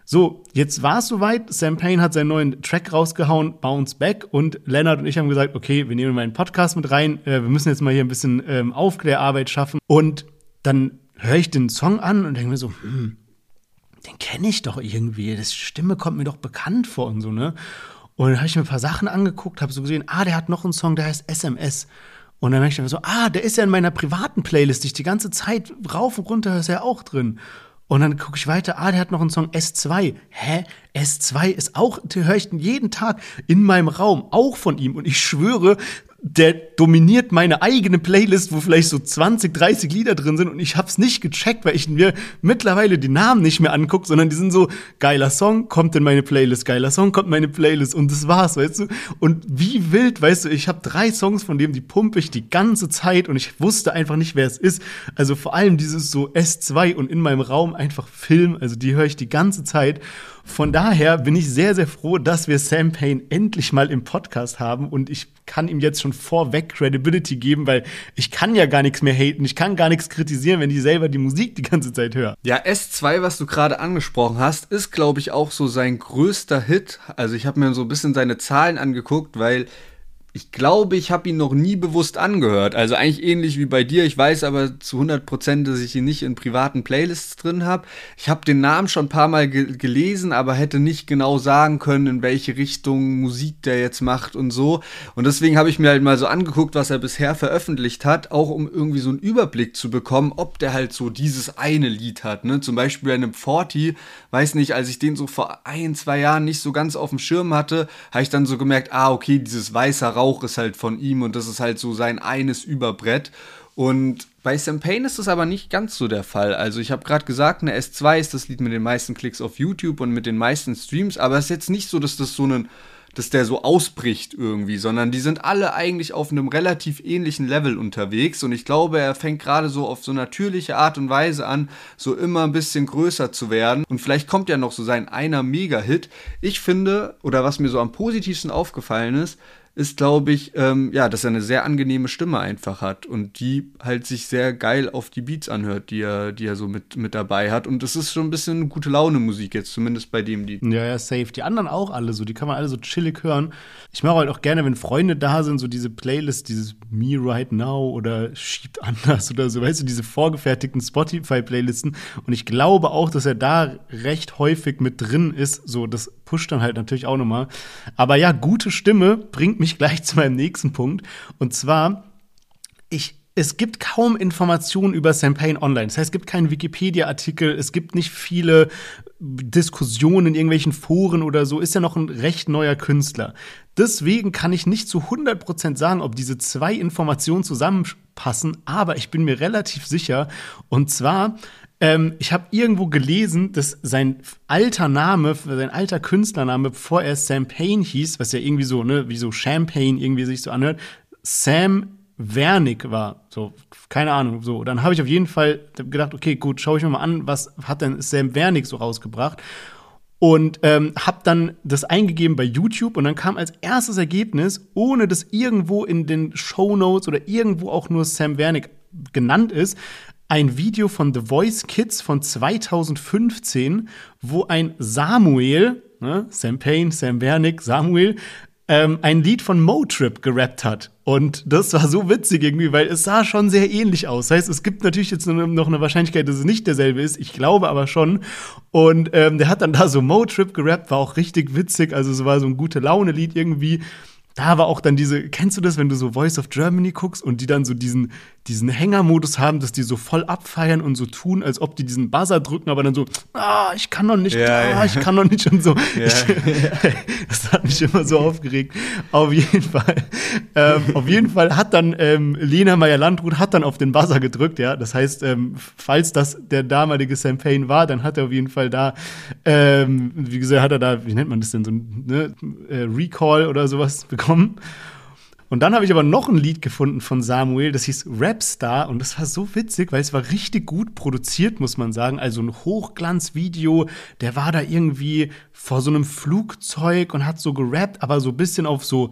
[SPEAKER 2] So, jetzt war es soweit. Sam Payne hat seinen neuen Track rausgehauen, Bounce Back. Und Leonard und ich haben gesagt, okay, wir nehmen mal einen Podcast mit rein. Äh, wir müssen jetzt mal hier ein bisschen ähm, Aufklärarbeit schaffen. Und dann höre ich den Song an und denke mir so, hm, den kenne ich doch irgendwie. Das Stimme kommt mir doch bekannt vor und so, ne? Und dann habe ich mir ein paar Sachen angeguckt, habe so gesehen, ah, der hat noch einen Song, der heißt SMS. Und dann habe ich dann so, ah, der ist ja in meiner privaten Playlist, die ich die ganze Zeit rauf und runter ist ja auch drin. Und dann gucke ich weiter, ah, der hat noch einen Song S2. Hä? S2 ist auch, höre ich jeden Tag in meinem Raum, auch von ihm. Und ich schwöre, der dominiert meine eigene Playlist, wo vielleicht so 20, 30 Lieder drin sind und ich hab's nicht gecheckt, weil ich mir mittlerweile die Namen nicht mehr angucke, sondern die sind so, geiler Song, kommt in meine Playlist, geiler Song, kommt in meine Playlist und das war's, weißt du? Und wie wild, weißt du, ich habe drei Songs von dem, die pumpe ich die ganze Zeit und ich wusste einfach nicht, wer es ist. Also vor allem dieses so S2 und in meinem Raum einfach Film, also die höre ich die ganze Zeit von daher bin ich sehr, sehr froh, dass wir Sam Payne endlich mal im Podcast haben und ich kann ihm jetzt schon vorweg Credibility geben, weil ich kann ja gar nichts mehr haten, ich kann gar nichts kritisieren, wenn ich selber die Musik die ganze Zeit höre.
[SPEAKER 1] Ja, S2, was du gerade angesprochen hast, ist, glaube ich, auch so sein größter Hit. Also ich habe mir so ein bisschen seine Zahlen angeguckt, weil ich glaube, ich habe ihn noch nie bewusst angehört. Also eigentlich ähnlich wie bei dir. Ich weiß aber zu 100 Prozent, dass ich ihn nicht in privaten Playlists drin habe. Ich habe den Namen schon ein paar Mal ge gelesen, aber hätte nicht genau sagen können, in welche Richtung Musik der jetzt macht und so. Und deswegen habe ich mir halt mal so angeguckt, was er bisher veröffentlicht hat, auch um irgendwie so einen Überblick zu bekommen, ob der halt so dieses eine Lied hat. Ne? Zum Beispiel bei einem 40, weiß nicht, als ich den so vor ein, zwei Jahren nicht so ganz auf dem Schirm hatte, habe ich dann so gemerkt, ah, okay, dieses weiße Raum Rauch ist halt von ihm und das ist halt so sein eines Überbrett. Und bei Sam Payne ist das aber nicht ganz so der Fall. Also ich habe gerade gesagt, eine S2 ist das Lied mit den meisten Klicks auf YouTube und mit den meisten Streams, aber es ist jetzt nicht so, dass das so ein dass der so ausbricht irgendwie, sondern die sind alle eigentlich auf einem relativ ähnlichen Level unterwegs und ich glaube, er fängt gerade so auf so natürliche Art und Weise an, so immer ein bisschen größer zu werden und vielleicht kommt ja noch so sein einer Mega-Hit. Ich finde, oder was mir so am positivsten aufgefallen ist, ist, glaube ich, ähm, ja, dass er eine sehr angenehme Stimme einfach hat und die halt sich sehr geil auf die Beats anhört, die er, die er so mit, mit dabei hat. Und das ist schon ein bisschen gute Laune Musik jetzt, zumindest bei dem Lied.
[SPEAKER 2] Ja, ja, safe. Die anderen auch alle so, die kann man alle so chillig hören. Ich mache halt auch gerne, wenn Freunde da sind, so diese Playlist, dieses Me Right Now oder Schiebt anders oder so, weißt du, diese vorgefertigten Spotify-Playlisten. Und ich glaube auch, dass er da recht häufig mit drin ist. So, das pusht dann halt natürlich auch nochmal. Aber ja, gute Stimme bringt mich gleich zu meinem nächsten Punkt. Und zwar, ich, es gibt kaum Informationen über Sam Payne online. Das heißt, es gibt keinen Wikipedia-Artikel, es gibt nicht viele Diskussionen in irgendwelchen Foren oder so. Ist ja noch ein recht neuer Künstler. Deswegen kann ich nicht zu 100% sagen, ob diese zwei Informationen zusammenpassen, aber ich bin mir relativ sicher. Und zwar ähm, ich habe irgendwo gelesen, dass sein alter Name, sein alter Künstlername, bevor er Sam Payne hieß, was ja irgendwie so, ne, wie so Champagne irgendwie sich so anhört, Sam Wernick war. So, keine Ahnung. So, dann habe ich auf jeden Fall gedacht, okay, gut, schaue ich mir mal an, was hat denn Sam Wernick so rausgebracht. Und ähm, habe dann das eingegeben bei YouTube und dann kam als erstes Ergebnis, ohne dass irgendwo in den Show Notes oder irgendwo auch nur Sam Wernick genannt ist, ein Video von The Voice Kids von 2015, wo ein Samuel, ne, Sam Payne, Sam Wernick, Samuel, ähm, ein Lied von Motrip gerappt hat. Und das war so witzig irgendwie, weil es sah schon sehr ähnlich aus. Das heißt, es gibt natürlich jetzt noch eine Wahrscheinlichkeit, dass es nicht derselbe ist. Ich glaube aber schon. Und ähm, der hat dann da so Motrip gerappt, war auch richtig witzig. Also es war so ein gute Laune-Lied irgendwie da war auch dann diese, kennst du das, wenn du so Voice of Germany guckst und die dann so diesen, diesen Hängermodus haben, dass die so voll abfeiern und so tun, als ob die diesen Buzzer drücken, aber dann so, ah, ich kann noch nicht, ja, ah, ja. ich kann noch nicht und so. Ja. Ich, das hat mich immer so aufgeregt. Auf jeden Fall, ähm, auf jeden Fall hat dann ähm, Lena Meyer-Landrut hat dann auf den Buzzer gedrückt, ja. Das heißt, ähm, falls das der damalige Sam Payne war, dann hat er auf jeden Fall da, ähm, wie gesagt, hat er da, wie nennt man das denn, so ein ne, äh, Recall oder sowas bekommen. Und dann habe ich aber noch ein Lied gefunden von Samuel, das hieß Rapstar und das war so witzig, weil es war richtig gut produziert, muss man sagen. Also ein Hochglanzvideo, der war da irgendwie vor so einem Flugzeug und hat so gerappt, aber so ein bisschen auf so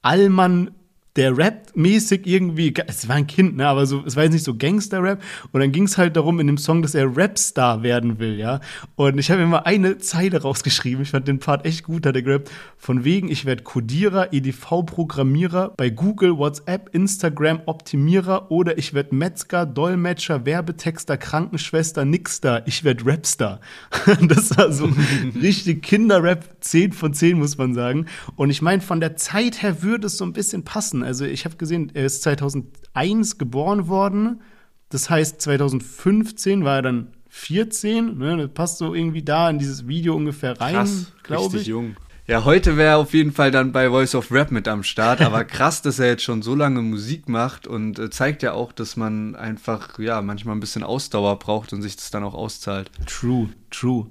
[SPEAKER 2] Allmann der rappt mäßig irgendwie, es war ein Kind, ne, aber so, es war jetzt nicht so Gangster-Rap. Und dann ging es halt darum in dem Song, dass er Rapstar werden will, ja. Und ich habe mir mal eine Zeile rausgeschrieben. Ich fand den Part echt gut, hat er gerappt. Von wegen, ich werde Codierer, EDV-Programmierer, bei Google, WhatsApp, Instagram, Optimierer oder ich werde Metzger, Dolmetscher, Werbetexter, Krankenschwester, Nixter. Ich werde Rapstar. das war so richtig Kinderrap, 10 von 10, muss man sagen. Und ich meine, von der Zeit her würde es so ein bisschen passen. Also ich habe gesehen, er ist 2001 geboren worden. Das heißt, 2015 war er dann 14. Ne? Das passt so irgendwie da in dieses Video ungefähr rein, glaube ich.
[SPEAKER 1] jung. Ja, heute wäre er auf jeden Fall dann bei Voice of Rap mit am Start, aber krass, dass er jetzt schon so lange Musik macht und äh, zeigt ja auch, dass man einfach, ja, manchmal ein bisschen Ausdauer braucht und sich das dann auch auszahlt.
[SPEAKER 2] True, true.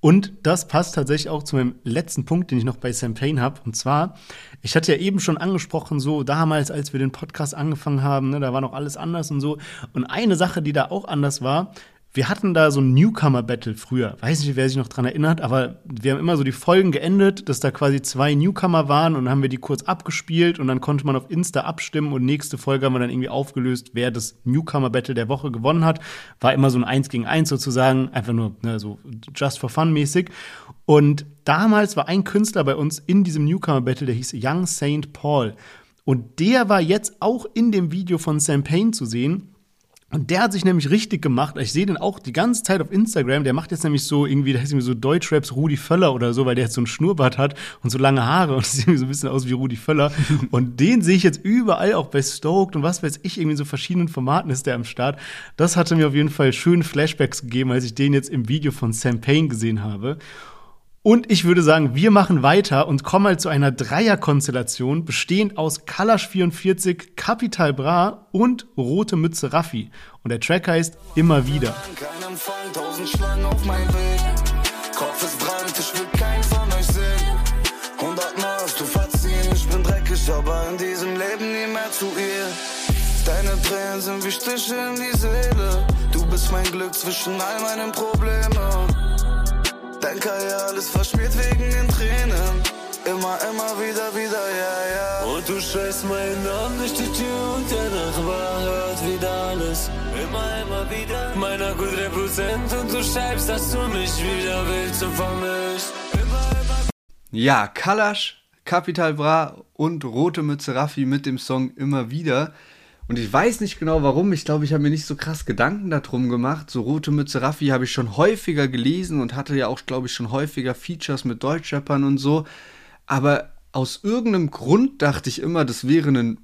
[SPEAKER 2] Und das passt tatsächlich auch zu meinem letzten Punkt, den ich noch bei Sam Payne habe. Und zwar, ich hatte ja eben schon angesprochen, so damals, als wir den Podcast angefangen haben, ne, da war noch alles anders und so. Und eine Sache, die da auch anders war, wir hatten da so ein Newcomer-Battle früher. Weiß nicht, wer sich noch dran erinnert, aber wir haben immer so die Folgen geendet, dass da quasi zwei Newcomer waren und dann haben wir die kurz abgespielt und dann konnte man auf Insta abstimmen und nächste Folge haben wir dann irgendwie aufgelöst, wer das Newcomer-Battle der Woche gewonnen hat. War immer so ein Eins gegen Eins sozusagen, einfach nur ne, so just for fun mäßig. Und damals war ein Künstler bei uns in diesem Newcomer-Battle, der hieß Young Saint Paul. Und der war jetzt auch in dem Video von Sam Payne zu sehen. Und der hat sich nämlich richtig gemacht. Ich sehe den auch die ganze Zeit auf Instagram. Der macht jetzt nämlich so irgendwie, der heißt irgendwie so Deutschraps Rudi Völler oder so, weil der jetzt so einen Schnurrbart hat und so lange Haare und sieht irgendwie so ein bisschen aus wie Rudi Völler. und den sehe ich jetzt überall, auch bei Stoked und was weiß ich, irgendwie so verschiedenen Formaten ist der am Start. Das hatte mir auf jeden Fall schöne Flashbacks gegeben, als ich den jetzt im Video von Sam Payne gesehen habe. Und ich würde sagen, wir machen weiter und kommen halt zu einer Dreierkonstellation, bestehend aus Kalash 44, Capital Bra und Rote Mütze Raffi. Und der Track heißt Immer wieder. Aber in diesem Leben nie mehr zu ihr. Deine Tränen sind wie Stiche in die Seele. Du bist mein Glück zwischen all meinen Problemen. Denker, ja, alles verschmiert wegen den Tränen. Immer, immer wieder, wieder, ja, ja. Und du schreist meinen Namen durch die Tür und der Nachbar hört wieder alles. Immer, immer wieder. Meiner gut Reprozent und du schreibst, dass du mich wieder willst und vermisst. Immer, immer.
[SPEAKER 1] Ja, Kalasch, Capital Bra und Rote Mütze Raffi mit dem Song Immer wieder. Und ich weiß nicht genau warum. Ich glaube, ich habe mir nicht so krass Gedanken darum gemacht. So Rote Mütze Raffi habe ich schon häufiger gelesen und hatte ja auch, glaube ich, schon häufiger Features mit Deutschrappern und so. Aber aus irgendeinem Grund dachte ich immer, das wäre ein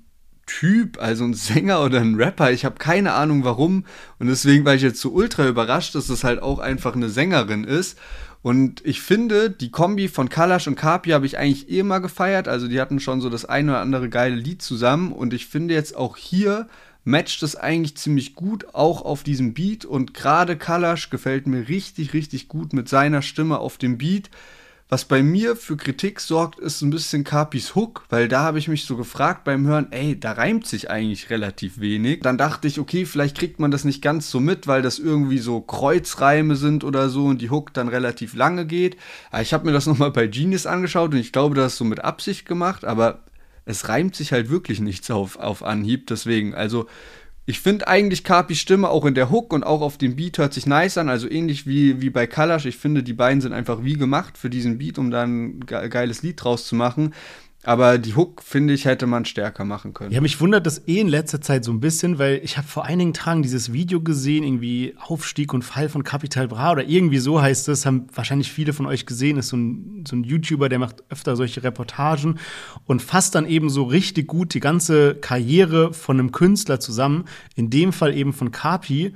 [SPEAKER 1] Typ, also ein Sänger oder ein Rapper. Ich habe keine Ahnung warum. Und deswegen war ich jetzt so ultra überrascht, dass das halt auch einfach eine Sängerin ist. Und ich finde, die Kombi von Kalash und Kapi habe ich eigentlich eh mal gefeiert. Also die hatten schon so das eine oder andere geile Lied zusammen. Und ich finde jetzt auch hier matcht es eigentlich ziemlich gut, auch auf diesem Beat. Und gerade Kalash gefällt mir richtig, richtig gut mit seiner Stimme auf dem Beat. Was bei mir für Kritik sorgt, ist ein bisschen Capis Hook, weil da habe ich mich so gefragt beim Hören, ey, da reimt sich eigentlich relativ wenig. Dann dachte ich, okay, vielleicht kriegt man das nicht ganz so mit, weil das irgendwie so Kreuzreime sind oder so und die Hook dann relativ lange geht. Aber ich habe mir das nochmal bei Genius angeschaut und ich glaube, das ist so mit Absicht gemacht, aber es reimt sich halt wirklich nichts auf, auf Anhieb. Deswegen, also ich finde eigentlich Capis Stimme auch in der Hook und auch auf dem Beat hört sich nice an, also ähnlich wie, wie bei Kalash. Ich finde, die beiden sind einfach wie gemacht für diesen Beat, um da ein geiles Lied draus zu machen. Aber die Hook, finde ich, hätte man stärker machen können.
[SPEAKER 2] Ja, mich wundert das eh in letzter Zeit so ein bisschen, weil ich habe vor einigen Tagen dieses Video gesehen, irgendwie Aufstieg und Fall von Capital Bra oder irgendwie so heißt es, haben wahrscheinlich viele von euch gesehen, ist so ein, so ein YouTuber, der macht öfter solche Reportagen und fasst dann eben so richtig gut die ganze Karriere von einem Künstler zusammen, in dem Fall eben von Capi.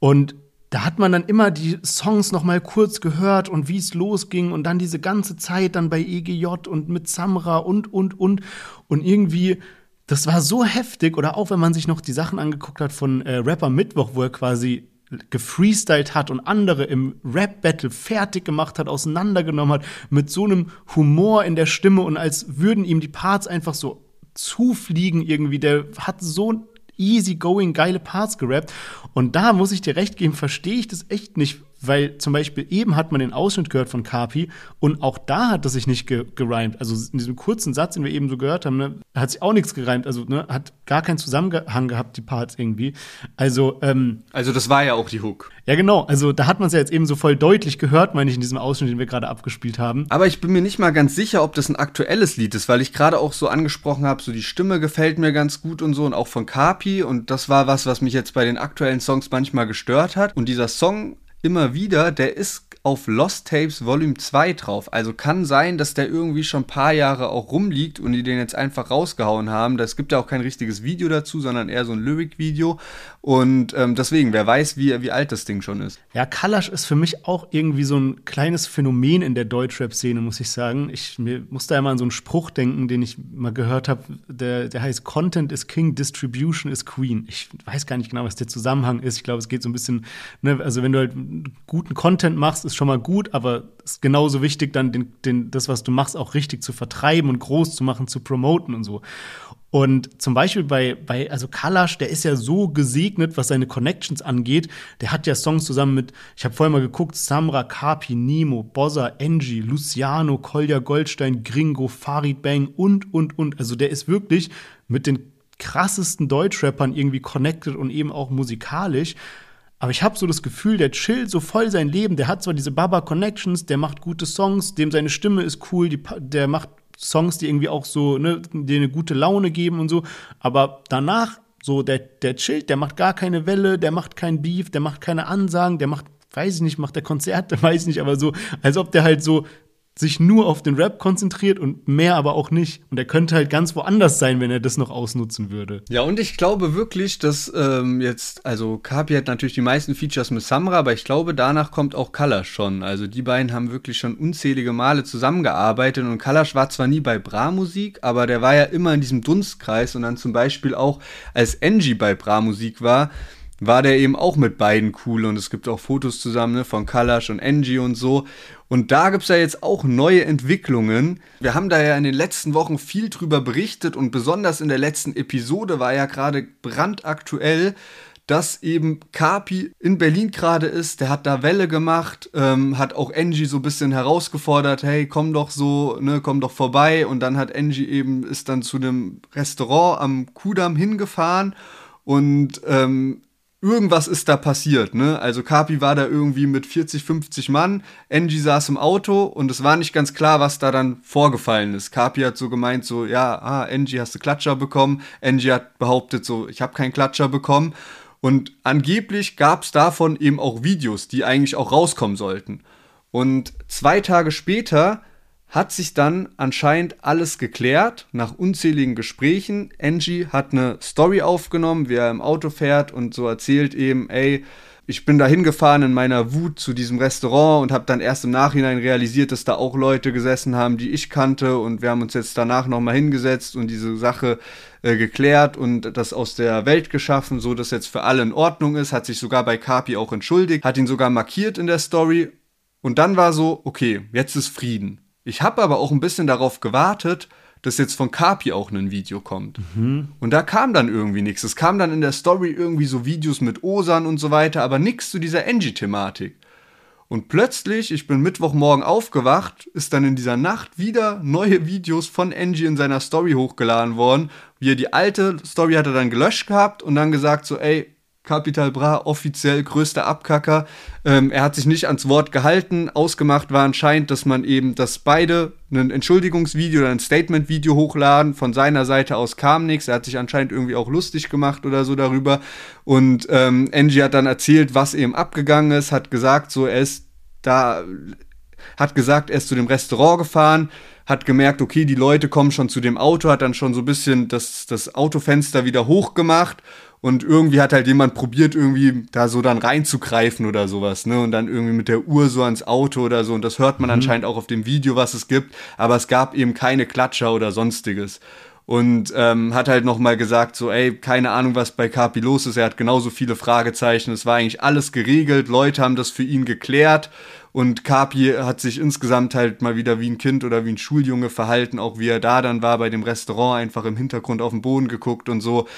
[SPEAKER 2] Und da hat man dann immer die Songs noch mal kurz gehört und wie es losging und dann diese ganze Zeit dann bei EGJ und mit Samra und und und und irgendwie das war so heftig oder auch wenn man sich noch die Sachen angeguckt hat von äh, Rapper Mittwoch, wo er quasi gefreestylt hat und andere im Rap-Battle fertig gemacht hat, auseinandergenommen hat, mit so einem Humor in der Stimme und als würden ihm die Parts einfach so zufliegen irgendwie. Der hat so easy going, geile Parts gerappt. Und da muss ich dir recht geben, verstehe ich das echt nicht, weil zum Beispiel eben hat man den Ausschnitt gehört von Kapi und auch da hat das sich nicht ge gereimt. Also in diesem kurzen Satz, den wir eben so gehört haben, ne, hat sich auch nichts gereimt. Also ne, hat gar keinen Zusammenhang gehabt, die Parts irgendwie. Also, ähm,
[SPEAKER 1] also das war ja auch die Hook.
[SPEAKER 2] Ja, genau. Also da hat man es ja jetzt eben so voll deutlich gehört, meine ich, in diesem Ausschnitt, den wir gerade abgespielt haben.
[SPEAKER 1] Aber ich bin mir nicht mal ganz sicher, ob das ein aktuelles Lied ist, weil ich gerade auch so angesprochen habe, so die Stimme gefällt mir ganz gut und so und auch von Kapi und das war was, was mich jetzt bei den aktuellen Songs manchmal gestört hat. Und dieser Song immer wieder, der ist auf Lost Tapes Volume 2 drauf. Also kann sein, dass der irgendwie schon ein paar Jahre auch rumliegt und die den jetzt einfach rausgehauen haben. Das gibt ja auch kein richtiges Video dazu, sondern eher so ein Lyric-Video. Und ähm, deswegen, wer weiß, wie, wie alt das Ding schon ist.
[SPEAKER 2] Ja, Kalash ist für mich auch irgendwie so ein kleines Phänomen in der Deutschrap-Szene, muss ich sagen. Ich mir muss da immer an so einen Spruch denken, den ich mal gehört habe, der, der heißt Content is King, Distribution is Queen. Ich weiß gar nicht genau, was der Zusammenhang ist. Ich glaube, es geht so ein bisschen, ne, also wenn du halt guten Content machst, ist schon mal gut, aber es ist genauso wichtig, dann den, den, das, was du machst, auch richtig zu vertreiben und groß zu machen, zu promoten und so. Und zum Beispiel bei, bei also Kalash, der ist ja so gesegnet, was seine Connections angeht. Der hat ja Songs zusammen mit, ich habe vorher mal geguckt, Samra, Kapi, Nemo, Bozza, Angie, Luciano, Kolja Goldstein, Gringo, Farid Bang und, und, und. Also der ist wirklich mit den krassesten Deutschrappern irgendwie connected und eben auch musikalisch. Aber ich habe so das Gefühl, der chillt so voll sein Leben. Der hat zwar diese Baba Connections, der macht gute Songs, dem seine Stimme ist cool, die, der macht Songs, die irgendwie auch so, ne, die eine gute Laune geben und so. Aber danach, so, der, der chillt, der macht gar keine Welle, der macht kein Beef, der macht keine Ansagen, der macht, weiß ich nicht, macht der Konzerte, weiß ich nicht, aber so, als ob der halt so sich nur auf den Rap konzentriert und mehr aber auch nicht. Und er könnte halt ganz woanders sein, wenn er das noch ausnutzen würde.
[SPEAKER 1] Ja, und ich glaube wirklich, dass ähm, jetzt, also Kapi hat natürlich die meisten Features mit Samra, aber ich glaube, danach kommt auch Kalash schon. Also die beiden haben wirklich schon unzählige Male zusammengearbeitet und Kalash war zwar nie bei Bra-Musik, aber der war ja immer in diesem Dunstkreis und dann zum Beispiel auch, als Angie bei Bra-Musik war, war der eben auch mit beiden cool und es gibt auch Fotos zusammen ne, von Kalash und Angie und so. Und da gibt es ja jetzt auch neue Entwicklungen. Wir haben da ja in den letzten Wochen viel drüber berichtet und besonders in der letzten Episode war ja gerade brandaktuell, dass eben Kapi in Berlin gerade ist. Der hat da Welle gemacht, ähm, hat auch Angie so ein bisschen herausgefordert, hey, komm doch so, ne, komm doch vorbei. Und dann hat Angie eben, ist dann zu einem Restaurant am Kudamm hingefahren und ähm, irgendwas ist da passiert, ne? Also Kapi war da irgendwie mit 40, 50 Mann, Angie saß im Auto und es war nicht ganz klar, was da dann vorgefallen ist. Kapi hat so gemeint, so, ja, ah, Angie hast du Klatscher bekommen. Angie hat behauptet, so, ich habe keinen Klatscher bekommen. Und angeblich gab es davon eben auch Videos, die eigentlich auch rauskommen sollten. Und zwei Tage später hat sich dann anscheinend alles geklärt nach unzähligen Gesprächen. Angie hat eine Story aufgenommen, wie er im Auto fährt und so erzählt eben, ey, ich bin da hingefahren in meiner Wut zu diesem Restaurant und habe dann erst im Nachhinein realisiert, dass da auch Leute gesessen haben, die ich kannte und wir haben uns jetzt danach nochmal hingesetzt und diese Sache äh, geklärt und das aus der Welt geschaffen, so dass jetzt für alle in Ordnung ist, hat sich sogar bei Kapi auch entschuldigt, hat ihn sogar markiert in der Story und dann war so, okay, jetzt ist Frieden. Ich habe aber auch ein bisschen darauf gewartet, dass jetzt von Kapi auch ein Video kommt. Mhm. Und da kam dann irgendwie nichts. Es kam dann in der Story irgendwie so Videos mit Osan und so weiter, aber nichts zu dieser Angie-Thematik. Und plötzlich, ich bin Mittwochmorgen aufgewacht, ist dann in dieser Nacht wieder neue Videos von Angie in seiner Story hochgeladen worden. Wie er die alte Story hat er dann gelöscht gehabt und dann gesagt so, ey, Capital Bra offiziell größter Abkacker. Ähm, er hat sich nicht ans Wort gehalten. Ausgemacht war anscheinend, dass man eben, dass beide ein Entschuldigungsvideo oder ein Statementvideo hochladen. Von seiner Seite aus kam nichts. Er hat sich anscheinend irgendwie auch lustig gemacht oder so darüber. Und ähm, Angie hat dann erzählt, was eben abgegangen ist, hat gesagt, so er ist da, hat gesagt, er ist zu dem Restaurant gefahren hat gemerkt, okay, die Leute kommen schon zu dem Auto, hat dann schon so ein bisschen das, das Autofenster wieder hochgemacht und irgendwie hat halt jemand probiert, irgendwie da so dann reinzugreifen oder sowas, ne? Und dann irgendwie mit der Uhr so ans Auto oder so. Und das hört man mhm. anscheinend auch auf dem Video, was es gibt. Aber es gab eben keine Klatscher oder sonstiges. und ähm, hat halt nochmal gesagt, so, ey, keine Ahnung, was bei Kapi los ist. Er hat genauso viele Fragezeichen. Es war eigentlich alles geregelt. Leute haben das für ihn geklärt. Und Kapi hat sich insgesamt halt mal wieder wie ein Kind oder wie ein Schuljunge verhalten, auch wie er da dann war bei dem Restaurant, einfach im Hintergrund auf den Boden geguckt und so.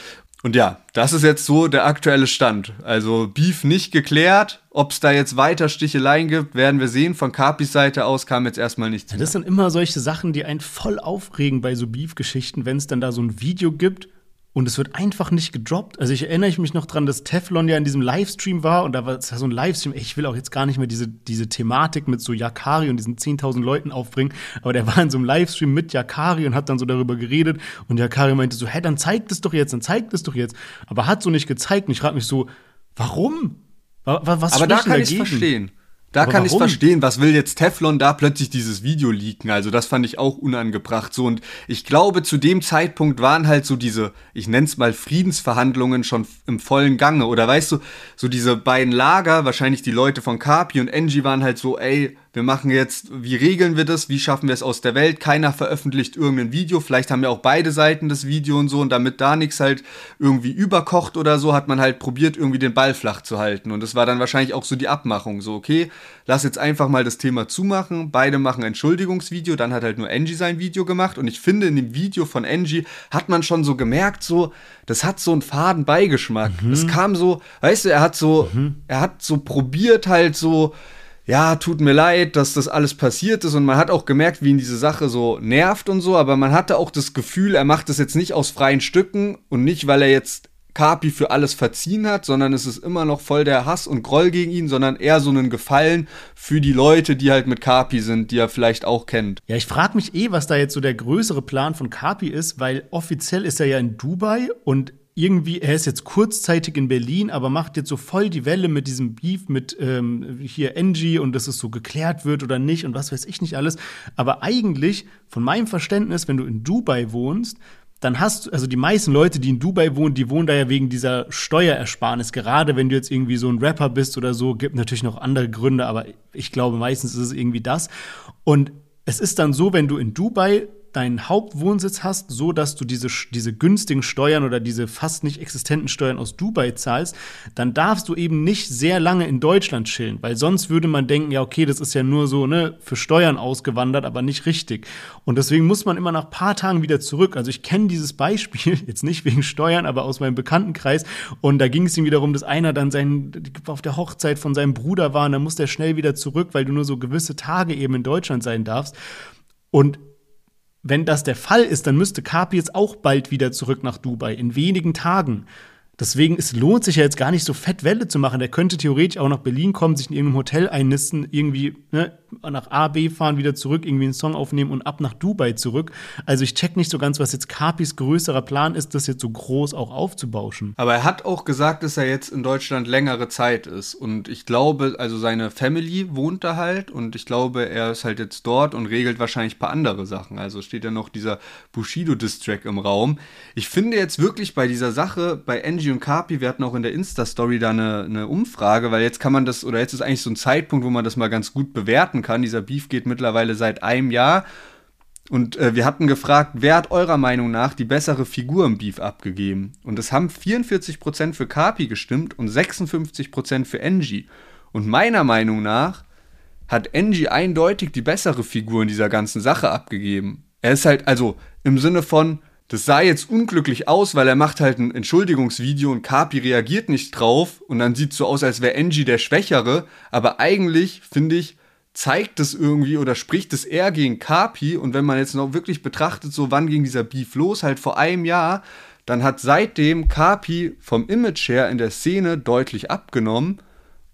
[SPEAKER 1] Und ja, das ist jetzt so der aktuelle Stand. Also Beef nicht geklärt. Ob es da jetzt weiter Sticheleien gibt, werden wir sehen. Von Capis Seite aus kam jetzt erstmal nichts.
[SPEAKER 2] Ja, das sind immer solche Sachen, die einen voll aufregen bei so Beef-Geschichten, wenn es dann da so ein Video gibt und es wird einfach nicht gedroppt. Also ich erinnere mich noch dran, dass Teflon ja in diesem Livestream war und da war so ein Livestream. Ich will auch jetzt gar nicht mehr diese, diese Thematik mit so Yakari und diesen 10.000 Leuten aufbringen, aber der war in so einem Livestream mit Yakari und hat dann so darüber geredet und Yakari meinte so, hä, dann zeigt es doch jetzt, dann zeigt es doch jetzt. Aber hat so nicht gezeigt und ich frage mich so, warum?
[SPEAKER 1] Was aber da kann ich verstehen. Da Aber kann ich verstehen, was will jetzt Teflon da plötzlich dieses Video leaken? Also das fand ich auch unangebracht. So und ich glaube zu dem Zeitpunkt waren halt so diese, ich nenn's mal Friedensverhandlungen schon im vollen Gange. Oder weißt du, so diese beiden Lager, wahrscheinlich die Leute von Kapi und Engie waren halt so, ey, wir machen jetzt, wie regeln wir das, wie schaffen wir es aus der Welt, keiner veröffentlicht irgendein Video, vielleicht haben ja auch beide Seiten das Video und so. Und damit da nichts halt irgendwie überkocht oder so, hat man halt probiert, irgendwie den Ball flach zu halten. Und das war dann wahrscheinlich auch so die Abmachung, so okay, lass jetzt einfach mal das Thema zumachen, beide machen Entschuldigungsvideo, dann hat halt nur Angie sein Video gemacht. Und ich finde, in dem Video von Angie hat man schon so gemerkt, so, das hat so einen faden Beigeschmack. Mhm. Es kam so, weißt du, er hat so, mhm. er hat so probiert halt so, ja, tut mir leid, dass das alles passiert ist und man hat auch gemerkt, wie ihn diese Sache so nervt und so, aber man hatte auch das Gefühl, er macht das jetzt nicht aus freien Stücken und nicht, weil er jetzt Kapi für alles verziehen hat, sondern es ist immer noch voll der Hass und Groll gegen ihn, sondern eher so einen Gefallen für die Leute, die halt mit Kapi sind, die er vielleicht auch kennt.
[SPEAKER 2] Ja, ich frage mich eh, was da jetzt so der größere Plan von Kapi ist, weil offiziell ist er ja in Dubai und irgendwie, er ist jetzt kurzzeitig in Berlin, aber macht jetzt so voll die Welle mit diesem Beef mit ähm, hier Angie und dass es so geklärt wird oder nicht und was weiß ich nicht alles. Aber eigentlich, von meinem Verständnis, wenn du in Dubai wohnst, dann hast du, also die meisten Leute, die in Dubai wohnen, die wohnen da ja wegen dieser Steuerersparnis. Gerade wenn du jetzt irgendwie so ein Rapper bist oder so, gibt natürlich noch andere Gründe, aber ich glaube, meistens ist es irgendwie das. Und es ist dann so, wenn du in Dubai deinen Hauptwohnsitz hast, so dass du diese, diese günstigen Steuern oder diese fast nicht existenten Steuern aus Dubai zahlst, dann darfst du eben nicht sehr lange in Deutschland chillen, weil sonst würde man denken, ja, okay, das ist ja nur so, ne, für Steuern ausgewandert, aber nicht richtig. Und deswegen muss man immer nach paar Tagen wieder zurück. Also ich kenne dieses Beispiel, jetzt nicht wegen Steuern, aber aus meinem Bekanntenkreis. Und da ging es ihm wiederum, dass einer dann sein, auf der Hochzeit von seinem Bruder war und dann muss der schnell wieder zurück, weil du nur so gewisse Tage eben in Deutschland sein darfst. Und wenn das der Fall ist, dann müsste Kapi jetzt auch bald wieder zurück nach Dubai, in wenigen Tagen. Deswegen, es lohnt sich ja jetzt gar nicht so fett Welle zu machen. Der könnte theoretisch auch nach Berlin kommen, sich in irgendeinem Hotel einnisten, irgendwie ne, nach A, B fahren, wieder zurück, irgendwie einen Song aufnehmen und ab nach Dubai zurück. Also ich check nicht so ganz, was jetzt Capis größerer Plan ist, das jetzt so groß auch aufzubauschen.
[SPEAKER 1] Aber er hat auch gesagt, dass er jetzt in Deutschland längere Zeit ist. Und ich glaube, also seine Family wohnt da halt und ich glaube, er ist halt jetzt dort und regelt wahrscheinlich ein paar andere Sachen. Also steht ja noch dieser Bushido-Distrack im Raum. Ich finde jetzt wirklich bei dieser Sache, bei NG Angie und Carpi, wir hatten auch in der Insta-Story da eine, eine Umfrage, weil jetzt kann man das, oder jetzt ist eigentlich so ein Zeitpunkt, wo man das mal ganz gut bewerten kann. Dieser Beef geht mittlerweile seit einem Jahr. Und äh, wir hatten gefragt, wer hat eurer Meinung nach die bessere Figur im Beef abgegeben? Und es haben 44% für Carpi gestimmt und 56% für Angie. Und meiner Meinung nach hat Angie eindeutig die bessere Figur in dieser ganzen Sache abgegeben. Er ist halt, also im Sinne von, das sah jetzt unglücklich aus, weil er macht halt ein Entschuldigungsvideo und Kapi reagiert nicht drauf und dann sieht so aus, als wäre Angie der Schwächere, aber eigentlich, finde ich, zeigt es irgendwie oder spricht es eher gegen Kapi und wenn man jetzt noch wirklich betrachtet, so wann ging dieser Beef los, halt vor einem Jahr, dann hat seitdem Kapi vom Image her in der Szene deutlich abgenommen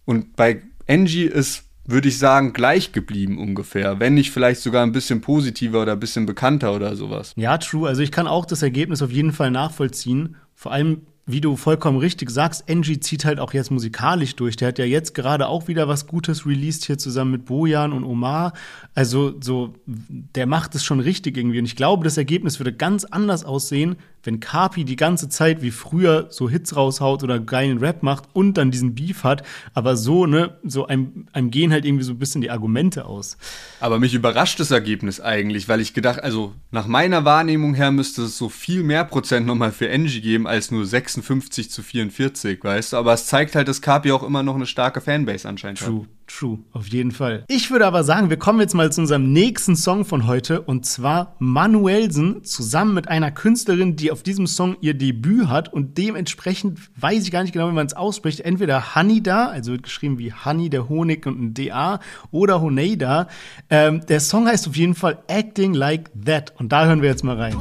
[SPEAKER 1] und bei Angie ist würde ich sagen, gleich geblieben ungefähr. Wenn nicht vielleicht sogar ein bisschen positiver oder ein bisschen bekannter oder sowas.
[SPEAKER 2] Ja, true. Also ich kann auch das Ergebnis auf jeden Fall nachvollziehen. Vor allem, wie du vollkommen richtig sagst, Angie zieht halt auch jetzt musikalisch durch. Der hat ja jetzt gerade auch wieder was Gutes released hier zusammen mit Bojan und Omar. Also so, der macht es schon richtig irgendwie. Und ich glaube, das Ergebnis würde ganz anders aussehen, wenn Kapi die ganze Zeit wie früher so Hits raushaut oder geilen Rap macht und dann diesen Beef hat, aber so, ne, so einem, einem gehen halt irgendwie so ein bisschen die Argumente aus.
[SPEAKER 1] Aber mich überrascht das Ergebnis eigentlich, weil ich gedacht, also nach meiner Wahrnehmung her müsste es so viel mehr Prozent nochmal für Angie geben als nur 56 zu 44, weißt du? Aber es zeigt halt, dass Kapi auch immer noch eine starke Fanbase anscheinend
[SPEAKER 2] True. hat. True, auf jeden Fall. Ich würde aber sagen, wir kommen jetzt mal zu unserem nächsten Song von heute und zwar Manuelsen zusammen mit einer Künstlerin, die auf diesem Song ihr Debüt hat und dementsprechend weiß ich gar nicht genau, wie man es ausspricht. Entweder Hanida, also wird geschrieben wie Honey, der Honig und ein DA oder Honeida. Ähm, der Song heißt auf jeden Fall Acting Like That und da hören wir jetzt mal rein.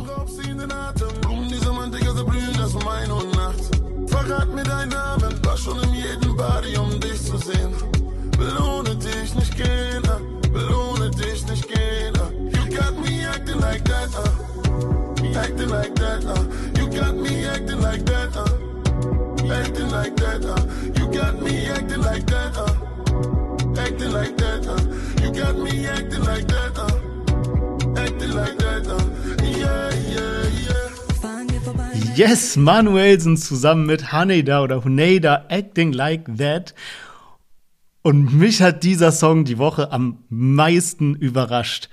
[SPEAKER 2] Like that. Uh. You got me acting like that, uh. acting like that. Uh. You got me acting like that, uh. acting like that. Uh. You got me acting like that, uh. acting like that. Yeah. Yes, Manuelsen zusammen mit Haneda oder Huneida Acting Like That. Und mich hat dieser Song die Woche am meisten überrascht.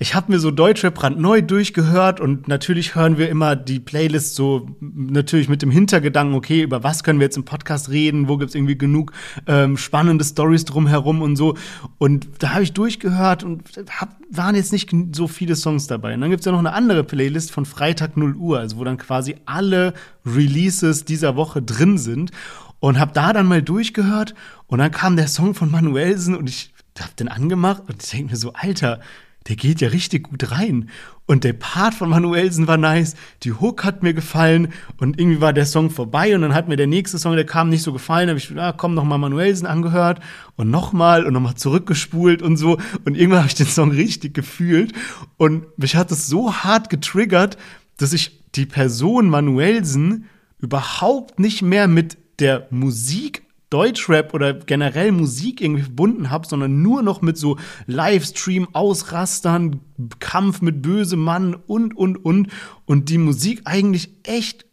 [SPEAKER 2] Ich habe mir so Deutschrap brandneu durchgehört und natürlich hören wir immer die Playlist so natürlich mit dem Hintergedanken, okay, über was können wir jetzt im Podcast reden, wo gibt's irgendwie genug ähm, spannende Stories drumherum und so. Und da habe ich durchgehört und hab, waren jetzt nicht so viele Songs dabei. Und dann gibt's ja noch eine andere Playlist von Freitag 0 Uhr, also wo dann quasi alle Releases dieser Woche drin sind und habe da dann mal durchgehört und dann kam der Song von Manuelsen und ich hab den angemacht und ich denke mir so, Alter, der geht ja richtig gut rein. Und der Part von Manuelsen war nice, die Hook hat mir gefallen und irgendwie war der Song vorbei und dann hat mir der nächste Song, der kam nicht so gefallen, habe ich, ah, komm, noch mal Manuelsen angehört und nochmal und nochmal zurückgespult und so und irgendwann habe ich den Song richtig gefühlt und mich hat es so hart getriggert, dass ich die Person Manuelsen überhaupt nicht mehr mit der Musik Deutschrap oder generell Musik irgendwie verbunden habe, sondern nur noch mit so Livestream, Ausrastern, Kampf mit böse Mann und, und, und. Und die Musik eigentlich echt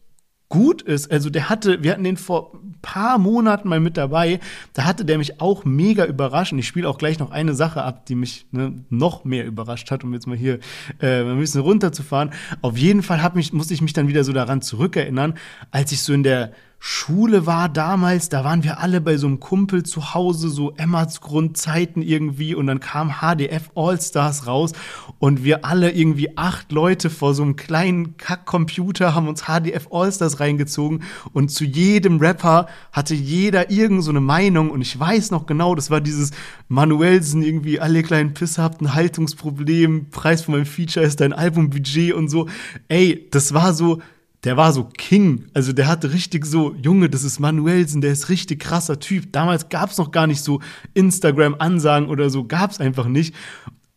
[SPEAKER 2] gut ist. Also der hatte, wir hatten den vor ein paar Monaten mal mit dabei, da hatte der mich auch mega überrascht. Und ich spiele auch gleich noch eine Sache ab, die mich ne, noch mehr überrascht hat, um jetzt mal hier äh, ein bisschen runterzufahren. Auf jeden Fall hab mich, musste ich mich dann wieder so daran zurückerinnern, als ich so in der Schule war damals, da waren wir alle bei so einem Kumpel zu Hause, so Emmertsgrund Zeiten irgendwie. Und dann kam HDF All-Stars raus. Und wir alle irgendwie acht Leute vor so einem kleinen Kackcomputer haben uns HDF All-Stars reingezogen. Und zu jedem Rapper hatte jeder irgend so eine Meinung. Und ich weiß noch genau, das war dieses Manuelsen irgendwie alle kleinen Pisser habt ein Haltungsproblem, Preis von meinem Feature ist dein Albumbudget und so. Ey, das war so der war so King. Also der hatte richtig so, Junge, das ist Manuelsen, der ist richtig krasser Typ. Damals gab es noch gar nicht so Instagram-Ansagen oder so, gab es einfach nicht.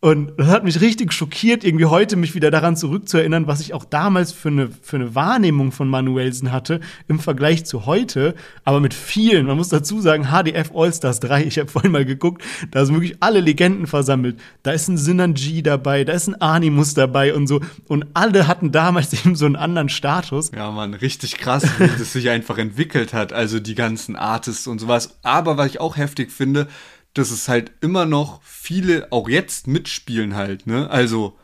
[SPEAKER 2] Und das hat mich richtig schockiert, irgendwie heute mich wieder daran zurückzuerinnern, was ich auch damals für eine, für eine Wahrnehmung von Manuelsen hatte im Vergleich zu heute. Aber mit vielen, man muss dazu sagen, HDF All-Stars 3, ich habe vorhin mal geguckt, da sind wirklich alle Legenden versammelt. Da ist ein Sinanji dabei, da ist ein Animus dabei und so. Und alle hatten damals eben so einen anderen Status.
[SPEAKER 1] Ja, man, richtig krass, wie das sich einfach entwickelt hat. Also die ganzen Artists und sowas. Aber was ich auch heftig finde, dass es halt immer noch viele auch jetzt mitspielen halt, ne? Also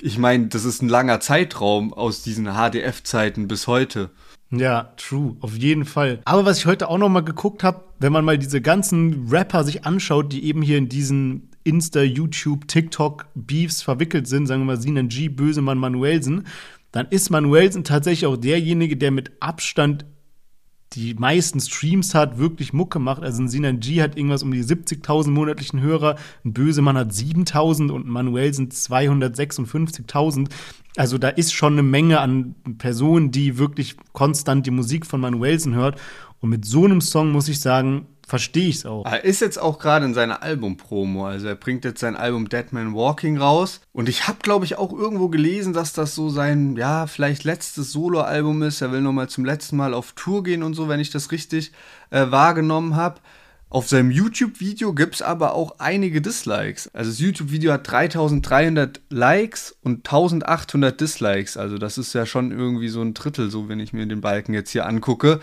[SPEAKER 1] ich meine, das ist ein langer Zeitraum aus diesen HDF-Zeiten bis heute.
[SPEAKER 2] Ja, true, auf jeden Fall. Aber was ich heute auch noch mal geguckt habe, wenn man mal diese ganzen Rapper sich anschaut, die eben hier in diesen Insta, YouTube, TikTok Beefs verwickelt sind, sagen wir mal Sinan G, Bösemann, Manuelsen, dann ist Manuelsen tatsächlich auch derjenige, der mit Abstand die meisten Streams hat, wirklich Mucke macht. Also ein Sinan G hat irgendwas um die 70.000 monatlichen Hörer, ein Bösemann hat 7.000 und ein Manuel sind 256.000. Also da ist schon eine Menge an Personen, die wirklich konstant die Musik von Manuelsen hört. Und mit so einem Song muss ich sagen, verstehe ich es auch.
[SPEAKER 1] Er ist jetzt auch gerade in seiner Album-Promo. Also er bringt jetzt sein Album Dead Man Walking raus. Und ich habe, glaube ich, auch irgendwo gelesen, dass das so sein, ja, vielleicht letztes Solo-Album ist. Er will nochmal zum letzten Mal auf Tour gehen und so, wenn ich das richtig äh, wahrgenommen habe. Auf seinem YouTube-Video gibt es aber auch einige Dislikes. Also das YouTube-Video hat 3300 Likes und 1800 Dislikes. Also das ist ja schon irgendwie so ein Drittel, so wenn ich mir den Balken jetzt hier angucke.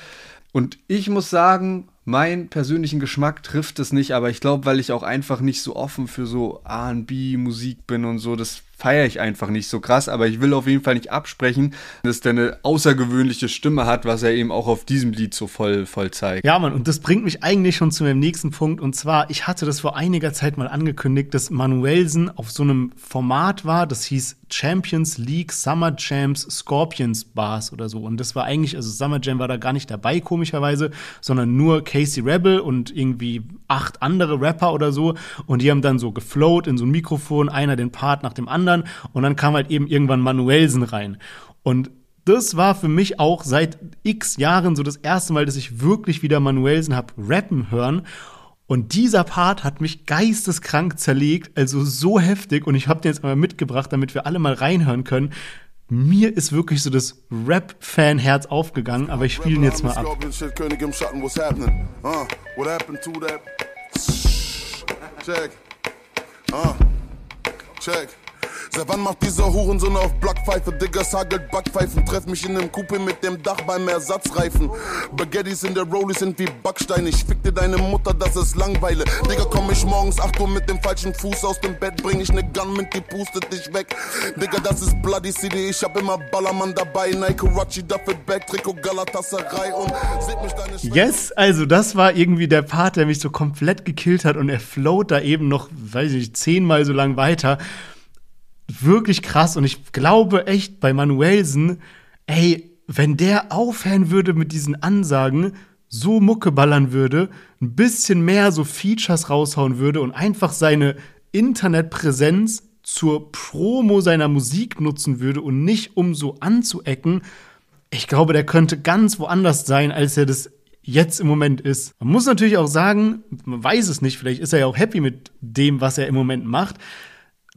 [SPEAKER 1] Und ich muss sagen, mein persönlichen Geschmack trifft es nicht, aber ich glaube, weil ich auch einfach nicht so offen für so RB-Musik bin und so, das feiere ich einfach nicht so krass, aber ich will auf jeden Fall nicht absprechen, dass der eine außergewöhnliche Stimme hat, was er eben auch auf diesem Lied so voll, voll zeigt.
[SPEAKER 2] Ja, Mann, und das bringt mich eigentlich schon zu meinem nächsten Punkt. Und zwar, ich hatte das vor einiger Zeit mal angekündigt, dass Manuelsen auf so einem Format war, das hieß Champions League Summer Champs Scorpions Bars oder so. Und das war eigentlich, also Summer Jam war da gar nicht dabei, komischerweise, sondern nur Casey Rebel und irgendwie acht andere Rapper oder so. Und die haben dann so geflowt in so ein Mikrofon, einer den Part nach dem anderen. Und dann kam halt eben irgendwann Manuelsen rein. Und das war für mich auch seit x Jahren so das erste Mal, dass ich wirklich wieder Manuelsen hab rappen hören. Und dieser Part hat mich geisteskrank zerlegt, also so heftig. Und ich habe den jetzt mal mitgebracht, damit wir alle mal reinhören können. Mir ist wirklich so das Rap-Fan-Herz aufgegangen, aber ich spiele ihn jetzt mal ab. Check. Uh, check. Seit wann macht dieser Hurensohn auf Blockpfeife? Digga, hagelt Backpfeifen. Treff mich in nem Kupe mit dem Dach beim Ersatzreifen. Baguettes in der Rollie sind wie Backsteine. Ich fick dir deine Mutter, das ist Langweile. Digga, komm ich morgens 8 Uhr mit dem falschen Fuß aus dem Bett. Bring ich ne Gun mit, die pustet dich weg. Digga, das ist Bloody City. Ich hab immer Ballermann dabei. Nike, Rachi, Duffelback, Trikot, Galatasaray und seht mich deine Schwester. Yes, also das war irgendwie der Part, der mich so komplett gekillt hat und er float da eben noch, weiß ich nicht, zehnmal so lang weiter wirklich krass und ich glaube echt bei Manuelsen, ey, wenn der aufhören würde mit diesen Ansagen, so Mucke ballern würde, ein bisschen mehr so Features raushauen würde und einfach seine Internetpräsenz zur Promo seiner Musik nutzen würde und nicht um so anzuecken, ich glaube, der könnte ganz woanders sein, als er das jetzt im Moment ist. Man muss natürlich auch sagen, man weiß es nicht, vielleicht ist er ja auch happy mit dem, was er im Moment macht.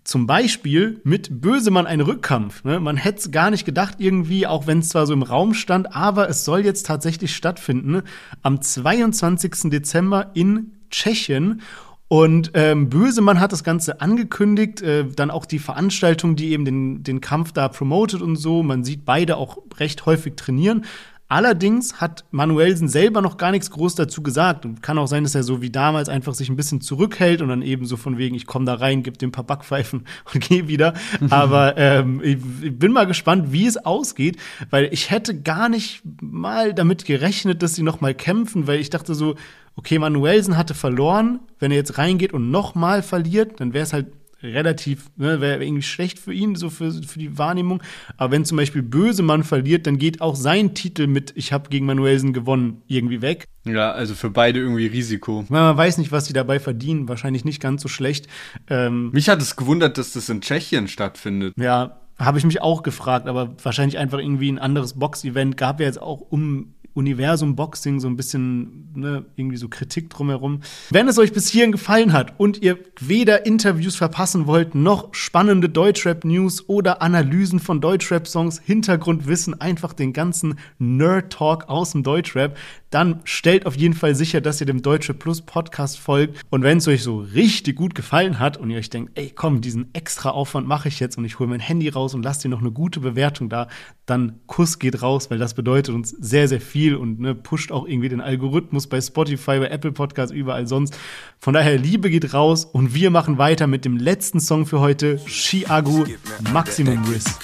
[SPEAKER 2] Zum Beispiel mit Bösemann ein Rückkampf. Ne? Man hätte es gar nicht gedacht, irgendwie, auch wenn es zwar so im Raum stand, aber es soll jetzt tatsächlich stattfinden. Am 22. Dezember in Tschechien. Und ähm, Bösemann hat das Ganze angekündigt, äh, dann auch die Veranstaltung, die eben den, den Kampf da promotet und so. Man sieht beide auch recht häufig trainieren. Allerdings hat Manuelsen selber noch gar nichts groß dazu gesagt. Und kann auch sein, dass er so wie damals einfach sich ein bisschen zurückhält und dann eben so von wegen, ich komme da rein, gebe dem ein paar Backpfeifen und gehe wieder. Aber ähm, ich, ich bin mal gespannt, wie es ausgeht, weil ich hätte gar nicht mal damit gerechnet, dass sie noch mal kämpfen, weil ich dachte so, okay, Manuelsen hatte verloren. Wenn er jetzt reingeht und noch mal verliert, dann wäre es halt relativ, ne, wäre irgendwie schlecht für ihn, so für, für die Wahrnehmung. Aber wenn zum Beispiel Bösemann verliert, dann geht auch sein Titel mit Ich habe gegen Manuelsen gewonnen irgendwie weg.
[SPEAKER 1] Ja, also für beide irgendwie Risiko.
[SPEAKER 2] Man weiß nicht, was sie dabei verdienen. Wahrscheinlich nicht ganz so schlecht.
[SPEAKER 1] Ähm, mich hat es gewundert, dass das in Tschechien stattfindet.
[SPEAKER 2] Ja, habe ich mich auch gefragt, aber wahrscheinlich einfach irgendwie ein anderes Box-Event gab ja jetzt auch um Universum Boxing so ein bisschen ne, irgendwie so Kritik drumherum. Wenn es euch bis hierhin gefallen hat und ihr weder Interviews verpassen wollt, noch spannende Deutschrap-News oder Analysen von Deutschrap-Songs, Hintergrundwissen, einfach den ganzen Nerd-Talk aus dem Deutschrap, dann stellt auf jeden Fall sicher, dass ihr dem Deutsche Plus Podcast folgt. Und wenn es euch so richtig gut gefallen hat und ihr euch denkt, ey, komm, diesen extra Aufwand mache ich jetzt und ich hole mein Handy raus und lasse dir noch eine gute Bewertung da, dann Kuss geht raus, weil das bedeutet uns sehr, sehr viel und ne, pusht auch irgendwie den Algorithmus bei Spotify, bei Apple Podcasts, überall sonst. Von daher, Liebe geht raus und wir machen weiter mit dem letzten Song für heute, Chiago Maximum Risk.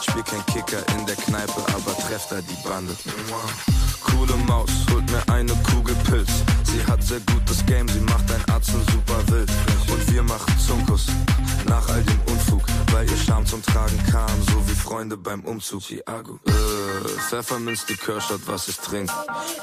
[SPEAKER 2] Spiel kein Kicker in der Kneipe, aber treff da die Bande. Coole Maus, holt mir eine Kugel Pilz. Sie hat sehr gutes Game, sie macht ein Arzt super wild. Und wir machen Zunkus nach all dem Unfug, weil ihr Charme zum Tragen kam, so wie Freunde beim Umzug. Chiago. Äh, Pfefferminz, die Kirschstadt, was ich trink.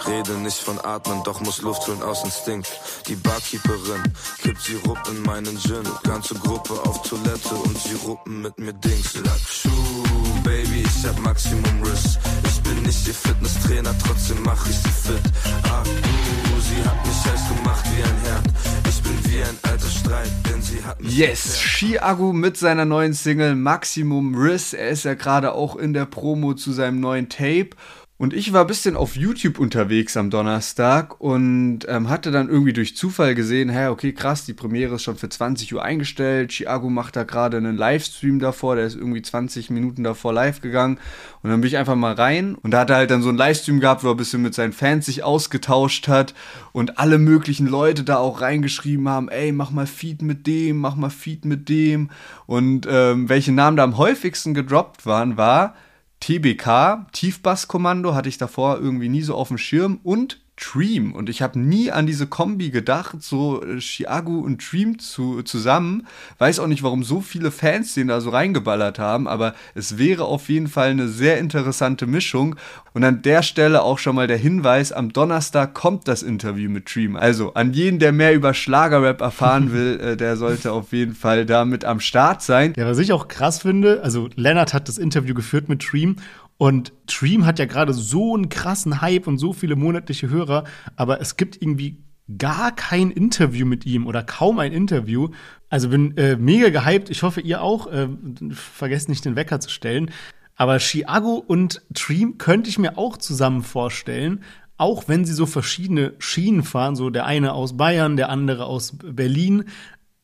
[SPEAKER 2] Rede nicht von Atmen, doch muss Luft holen aus Instinkt. Die Barkeeperin kippt Sirup in meinen Gin. Ganze Gruppe auf Toilette und sie ruppen mit mir Dings. Lackschuh, Baby, ich hab Maximum Riss. Ich bin nicht ihr Fitnesstrainer, trotzdem mach ich sie fit. Ah, uh, sie hat mich heiß gemacht wie ein Herd. Ich bin wie ein alter Streit, denn sie hat mich.
[SPEAKER 1] Yes, Shiagu mit seiner neuen Single Maximum Riss. Er ist ja gerade auch in der Promo zu seinem neuen Tape. Und ich war ein bisschen auf YouTube unterwegs am Donnerstag und ähm, hatte dann irgendwie durch Zufall gesehen, hä, okay, krass, die Premiere ist schon für 20 Uhr eingestellt. Chiago macht da gerade einen Livestream davor, der ist irgendwie 20 Minuten davor live gegangen. Und dann bin ich einfach mal rein und da hat er halt dann so einen Livestream gehabt, wo er ein bisschen mit seinen Fans sich ausgetauscht hat und alle möglichen Leute da auch reingeschrieben haben, ey, mach mal Feed mit dem, mach mal Feed mit dem. Und ähm, welche Namen da am häufigsten gedroppt waren, war TBK, Tiefbasskommando, hatte ich davor irgendwie nie so auf dem Schirm. Und Dream. Und ich habe nie an diese Kombi gedacht, so äh, Chiago und Dream zu, zusammen. Weiß auch nicht, warum so viele Fans den da so reingeballert haben, aber es wäre auf jeden Fall eine sehr interessante Mischung. Und an der Stelle auch schon mal der Hinweis, am Donnerstag kommt das Interview mit Dream. Also an jeden, der mehr über Schlagerrap erfahren will, äh, der sollte auf jeden Fall damit am Start sein.
[SPEAKER 2] Ja, was ich auch krass finde, also Lennart hat das Interview geführt mit Dream und Dream hat ja gerade so einen krassen Hype und so viele monatliche Hörer, aber es gibt irgendwie gar kein Interview mit ihm oder kaum ein Interview. Also bin äh, mega gehypt. Ich hoffe, ihr auch. Äh, vergesst nicht, den Wecker zu stellen. Aber Chiago und Dream könnte ich mir auch zusammen vorstellen, auch wenn sie so verschiedene Schienen fahren, so der eine aus Bayern, der andere aus Berlin,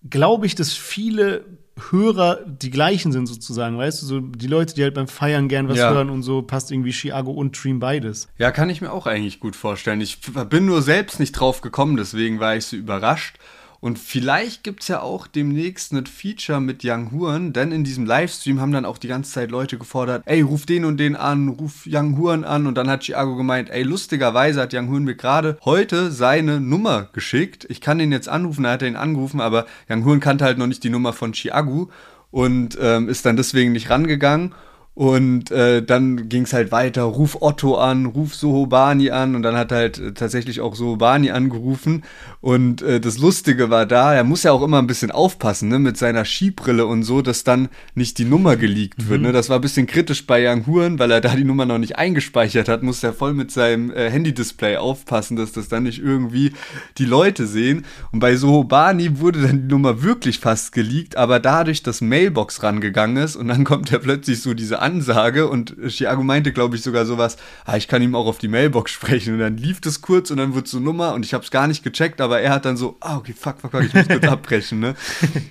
[SPEAKER 2] glaube ich, dass viele Hörer die gleichen sind sozusagen, weißt du, so die Leute, die halt beim Feiern gern was ja. hören und so, passt irgendwie Chiago und Dream beides.
[SPEAKER 1] Ja, kann ich mir auch eigentlich gut vorstellen. Ich bin nur selbst nicht drauf gekommen, deswegen war ich so überrascht. Und vielleicht gibt es ja auch demnächst ein Feature mit Young Huren, denn in diesem Livestream haben dann auch die ganze Zeit Leute gefordert, ey, ruf den und den an, ruf Young Huren an. Und dann hat Chiago gemeint, ey, lustigerweise hat Young Huren mir gerade heute seine Nummer geschickt. Ich kann den jetzt anrufen, er hat ihn angerufen, aber Young Huren kannte halt noch nicht die Nummer von Chiago und ähm, ist dann deswegen nicht rangegangen. Und äh, dann ging es halt weiter, ruf Otto an, ruf Sohobani an und dann hat halt äh, tatsächlich auch Sohobani angerufen. Und äh, das Lustige war da, er muss ja auch immer ein bisschen aufpassen, ne, mit seiner Skibrille und so, dass dann nicht die Nummer geleakt wird. Ne? Mhm. Ne? Das war ein bisschen kritisch bei Young Huren, weil er da die Nummer noch nicht eingespeichert hat, muss er voll mit seinem äh, Handy-Display aufpassen, dass das dann nicht irgendwie die Leute sehen. Und bei Sohobani wurde dann die Nummer wirklich fast geleakt, aber dadurch, dass Mailbox rangegangen ist und dann kommt er plötzlich so diese Ansage und Chiago meinte, glaube ich, sogar sowas, ah, ich kann ihm auch auf die Mailbox sprechen. Und dann lief das kurz und dann wurde so Nummer und ich habe es gar nicht gecheckt, aber er hat dann so, ah, okay, fuck, fuck, fuck, ich muss kurz abbrechen, ne?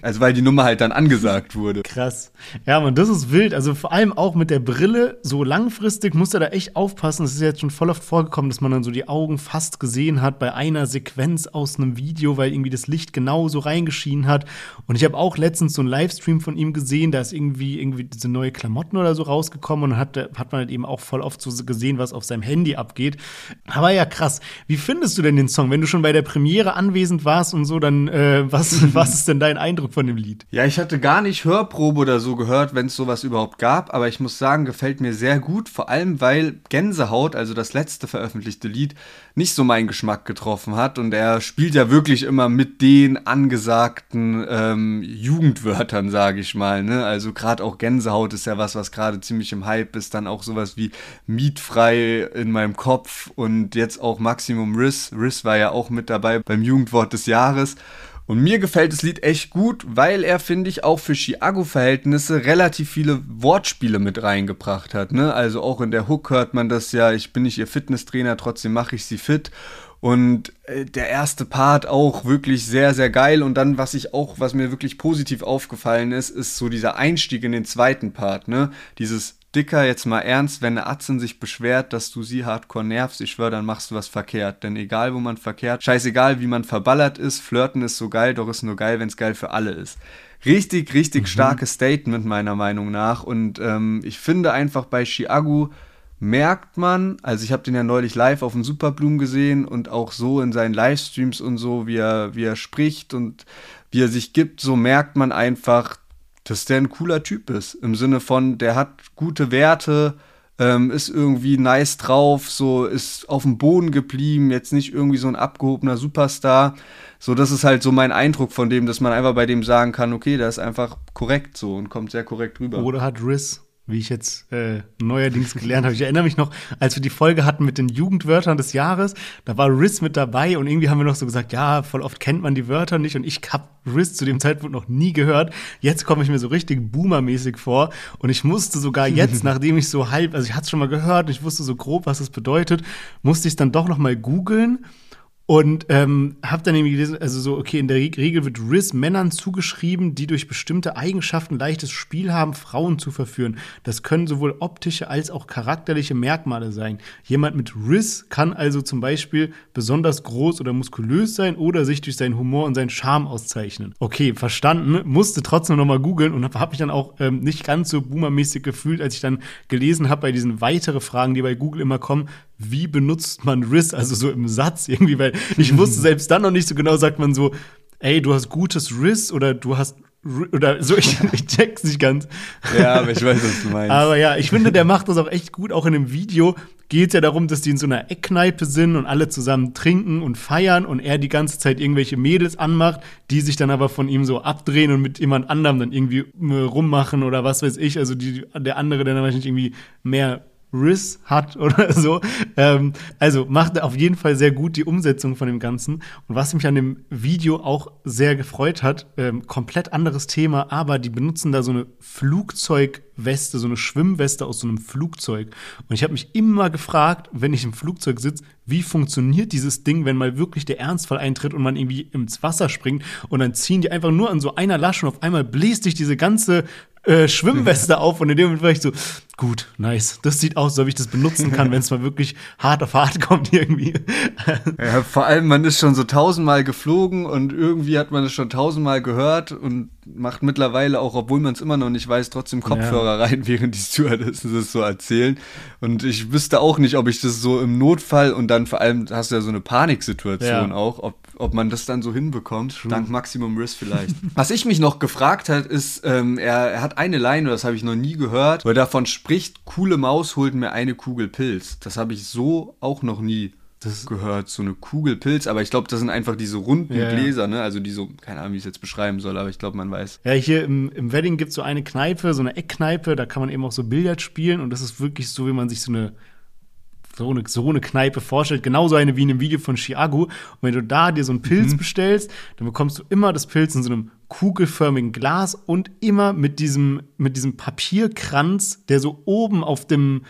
[SPEAKER 1] Also weil die Nummer halt dann angesagt wurde.
[SPEAKER 2] Krass. Ja, man, das ist wild. Also vor allem auch mit der Brille, so langfristig muss er da echt aufpassen. Das ist jetzt schon voll oft vorgekommen, dass man dann so die Augen fast gesehen hat bei einer Sequenz aus einem Video, weil irgendwie das Licht genau so reingeschienen hat. Und ich habe auch letztens so einen Livestream von ihm gesehen, da ist irgendwie, irgendwie diese neue Klamotten oder so rausgekommen und hat, hat man halt eben auch voll oft so gesehen, was auf seinem Handy abgeht. Aber ja, krass. Wie findest du denn den Song? Wenn du schon bei der Premiere anwesend warst und so, dann äh, was, was ist denn dein Eindruck von dem Lied?
[SPEAKER 1] Ja, ich hatte gar nicht Hörprobe oder so gehört, wenn es sowas überhaupt gab, aber ich muss sagen, gefällt mir sehr gut, vor allem weil Gänsehaut, also das letzte veröffentlichte Lied, nicht so meinen Geschmack getroffen hat und er spielt ja wirklich immer mit den angesagten ähm, Jugendwörtern, sage ich mal. Ne? Also gerade auch Gänsehaut ist ja was, was gerade ziemlich im Hype ist. Dann auch sowas wie Mietfrei in meinem Kopf und jetzt auch Maximum Riss. Riss war ja auch mit dabei beim Jugendwort des Jahres. Und mir gefällt das Lied echt gut, weil er, finde ich, auch für Chiago-Verhältnisse relativ viele Wortspiele mit reingebracht hat. Ne? Also auch in der Hook hört man das ja, ich bin nicht ihr Fitnesstrainer, trotzdem mache ich sie fit. Und äh, der erste Part auch wirklich sehr, sehr geil. Und dann, was ich auch, was mir wirklich positiv aufgefallen ist, ist so dieser Einstieg in den zweiten Part, ne? Dieses Dicker, jetzt mal ernst, wenn eine Atzen sich beschwert, dass du sie hardcore nervst, ich schwör, dann machst du was verkehrt. Denn egal, wo man verkehrt, scheißegal, wie man verballert ist, flirten ist so geil, doch ist nur geil, wenn es geil für alle ist. Richtig, richtig mhm. starkes Statement, meiner Meinung nach. Und ähm, ich finde einfach bei Chiagu merkt man, also ich habe den ja neulich live auf dem Superblumen gesehen und auch so in seinen Livestreams und so, wie er, wie er spricht und wie er sich gibt, so merkt man einfach, dass der ein cooler Typ ist. Im Sinne von, der hat gute Werte, ähm, ist irgendwie nice drauf, so ist auf dem Boden geblieben, jetzt nicht irgendwie so ein abgehobener Superstar. So, das ist halt so mein Eindruck von dem, dass man einfach bei dem sagen kann, okay, der ist einfach korrekt so und kommt sehr korrekt rüber.
[SPEAKER 2] Oder hat Riss wie ich jetzt äh, neuerdings gelernt habe. Ich erinnere mich noch, als wir die Folge hatten mit den Jugendwörtern des Jahres, da war Riz mit dabei und irgendwie haben wir noch so gesagt, ja, voll oft kennt man die Wörter nicht und ich habe Riz zu dem Zeitpunkt noch nie gehört. Jetzt komme ich mir so richtig boomermäßig vor und ich musste sogar jetzt, nachdem ich so halb, also ich hatte es schon mal gehört und ich wusste so grob, was es bedeutet, musste ich es dann doch noch mal googeln und ähm, habe dann irgendwie gelesen, also so, okay, in der Regel wird Riz Männern zugeschrieben, die durch bestimmte Eigenschaften leichtes Spiel haben, Frauen zu verführen. Das können sowohl optische als auch charakterliche Merkmale sein. Jemand mit Riz kann also zum Beispiel besonders groß oder muskulös sein oder sich durch seinen Humor und seinen Charme auszeichnen. Okay, verstanden, musste trotzdem noch mal googeln und habe mich dann auch ähm, nicht ganz so boomermäßig gefühlt, als ich dann gelesen habe bei diesen weiteren Fragen, die bei Google immer kommen, wie benutzt man Riz, also so im Satz irgendwie, weil ich wusste selbst dann noch nicht so genau, sagt man so, ey, du hast gutes Riz oder du hast oder so, ich, ich check's nicht ganz.
[SPEAKER 1] Ja, aber ich weiß, was du meinst.
[SPEAKER 2] Aber ja, ich finde, der macht das auch echt gut. Auch in dem Video geht es ja darum, dass die in so einer Eckkneipe sind und alle zusammen trinken und feiern und er die ganze Zeit irgendwelche Mädels anmacht, die sich dann aber von ihm so abdrehen und mit jemand anderem dann irgendwie rummachen oder was weiß ich. Also die, der andere, der dann wahrscheinlich irgendwie mehr Riss hat oder so. Ähm, also macht auf jeden Fall sehr gut die Umsetzung von dem Ganzen. Und was mich an dem Video auch sehr gefreut hat, ähm, komplett anderes Thema, aber die benutzen da so eine Flugzeugweste, so eine Schwimmweste aus so einem Flugzeug. Und ich habe mich immer gefragt, wenn ich im Flugzeug sitze, wie funktioniert dieses Ding, wenn mal wirklich der Ernstfall eintritt und man irgendwie ins Wasser springt und dann ziehen die einfach nur an so einer Lasche und auf einmal bläst sich diese ganze äh, Schwimmweste auf und in dem Moment war ich so, gut, nice. Das sieht aus, als ob ich das benutzen kann, wenn es mal wirklich hart auf hart kommt irgendwie.
[SPEAKER 1] ja, vor allem, man ist schon so tausendmal geflogen und irgendwie hat man es schon tausendmal gehört und macht mittlerweile auch, obwohl man es immer noch nicht weiß, trotzdem Kopfhörer ja. rein, während die Stewardessen das so erzählen. Und ich wüsste auch nicht, ob ich das so im Notfall und dann vor allem hast du ja so eine Paniksituation ja. auch, ob, ob man das dann so hinbekommt. True. Dank Maximum Risk vielleicht. Was ich mich noch gefragt hat, ist, ähm, er, er, hat eine Line, das habe ich noch nie gehört, wo er davon spricht, coole Maus holt mir eine Kugel Pilz. Das habe ich so auch noch nie das gehört, so eine Kugel Pilz, aber ich glaube, das sind einfach diese runden ja, Gläser, ne? Also die so, keine Ahnung, wie ich es jetzt beschreiben soll, aber ich glaube, man weiß.
[SPEAKER 2] Ja, hier im, im Wedding gibt es so eine Kneipe, so eine Eckkneipe, da kann man eben auch so Billard spielen und das ist wirklich so, wie man sich so eine so eine, so eine Kneipe vorstellt, genauso eine wie in einem Video von Chiago. Und wenn du da dir so einen Pilz mhm. bestellst, dann bekommst du immer das Pilz in so einem kugelförmigen Glas und immer mit diesem, mit diesem Papierkranz, der so oben auf dem,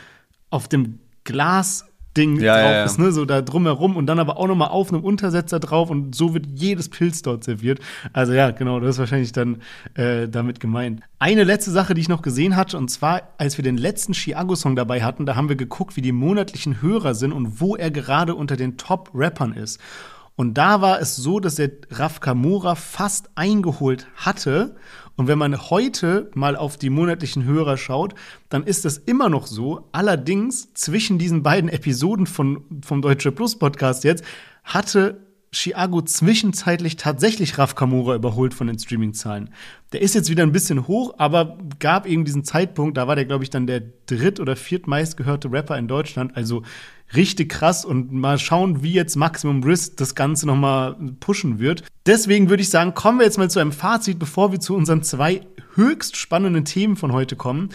[SPEAKER 2] auf dem Glas Ding
[SPEAKER 1] ja, drauf ja,
[SPEAKER 2] ist, ne? So da drumherum und dann aber auch nochmal auf einem Untersetzer drauf und so wird jedes Pilz dort serviert. Also ja, genau, das ist wahrscheinlich dann äh, damit gemeint. Eine letzte Sache, die ich noch gesehen hatte, und zwar, als wir den letzten Chiago-Song dabei hatten, da haben wir geguckt, wie die monatlichen Hörer sind und wo er gerade unter den Top-Rappern ist. Und da war es so, dass er Raf Kamora fast eingeholt hatte. Und wenn man heute mal auf die monatlichen Hörer schaut, dann ist das immer noch so. Allerdings zwischen diesen beiden Episoden von, vom Deutsche Plus Podcast jetzt hatte Chiago zwischenzeitlich tatsächlich Raf Kamura überholt von den Streaming-Zahlen. Der ist jetzt wieder ein bisschen hoch, aber gab eben diesen Zeitpunkt, da war der, glaube ich, dann der dritt- oder viertmeistgehörte Rapper in Deutschland. Also richtig krass und mal schauen, wie jetzt Maximum Risk das Ganze nochmal pushen wird. Deswegen würde ich sagen, kommen wir jetzt mal zu einem Fazit, bevor wir zu unseren zwei höchst spannenden Themen von heute kommen.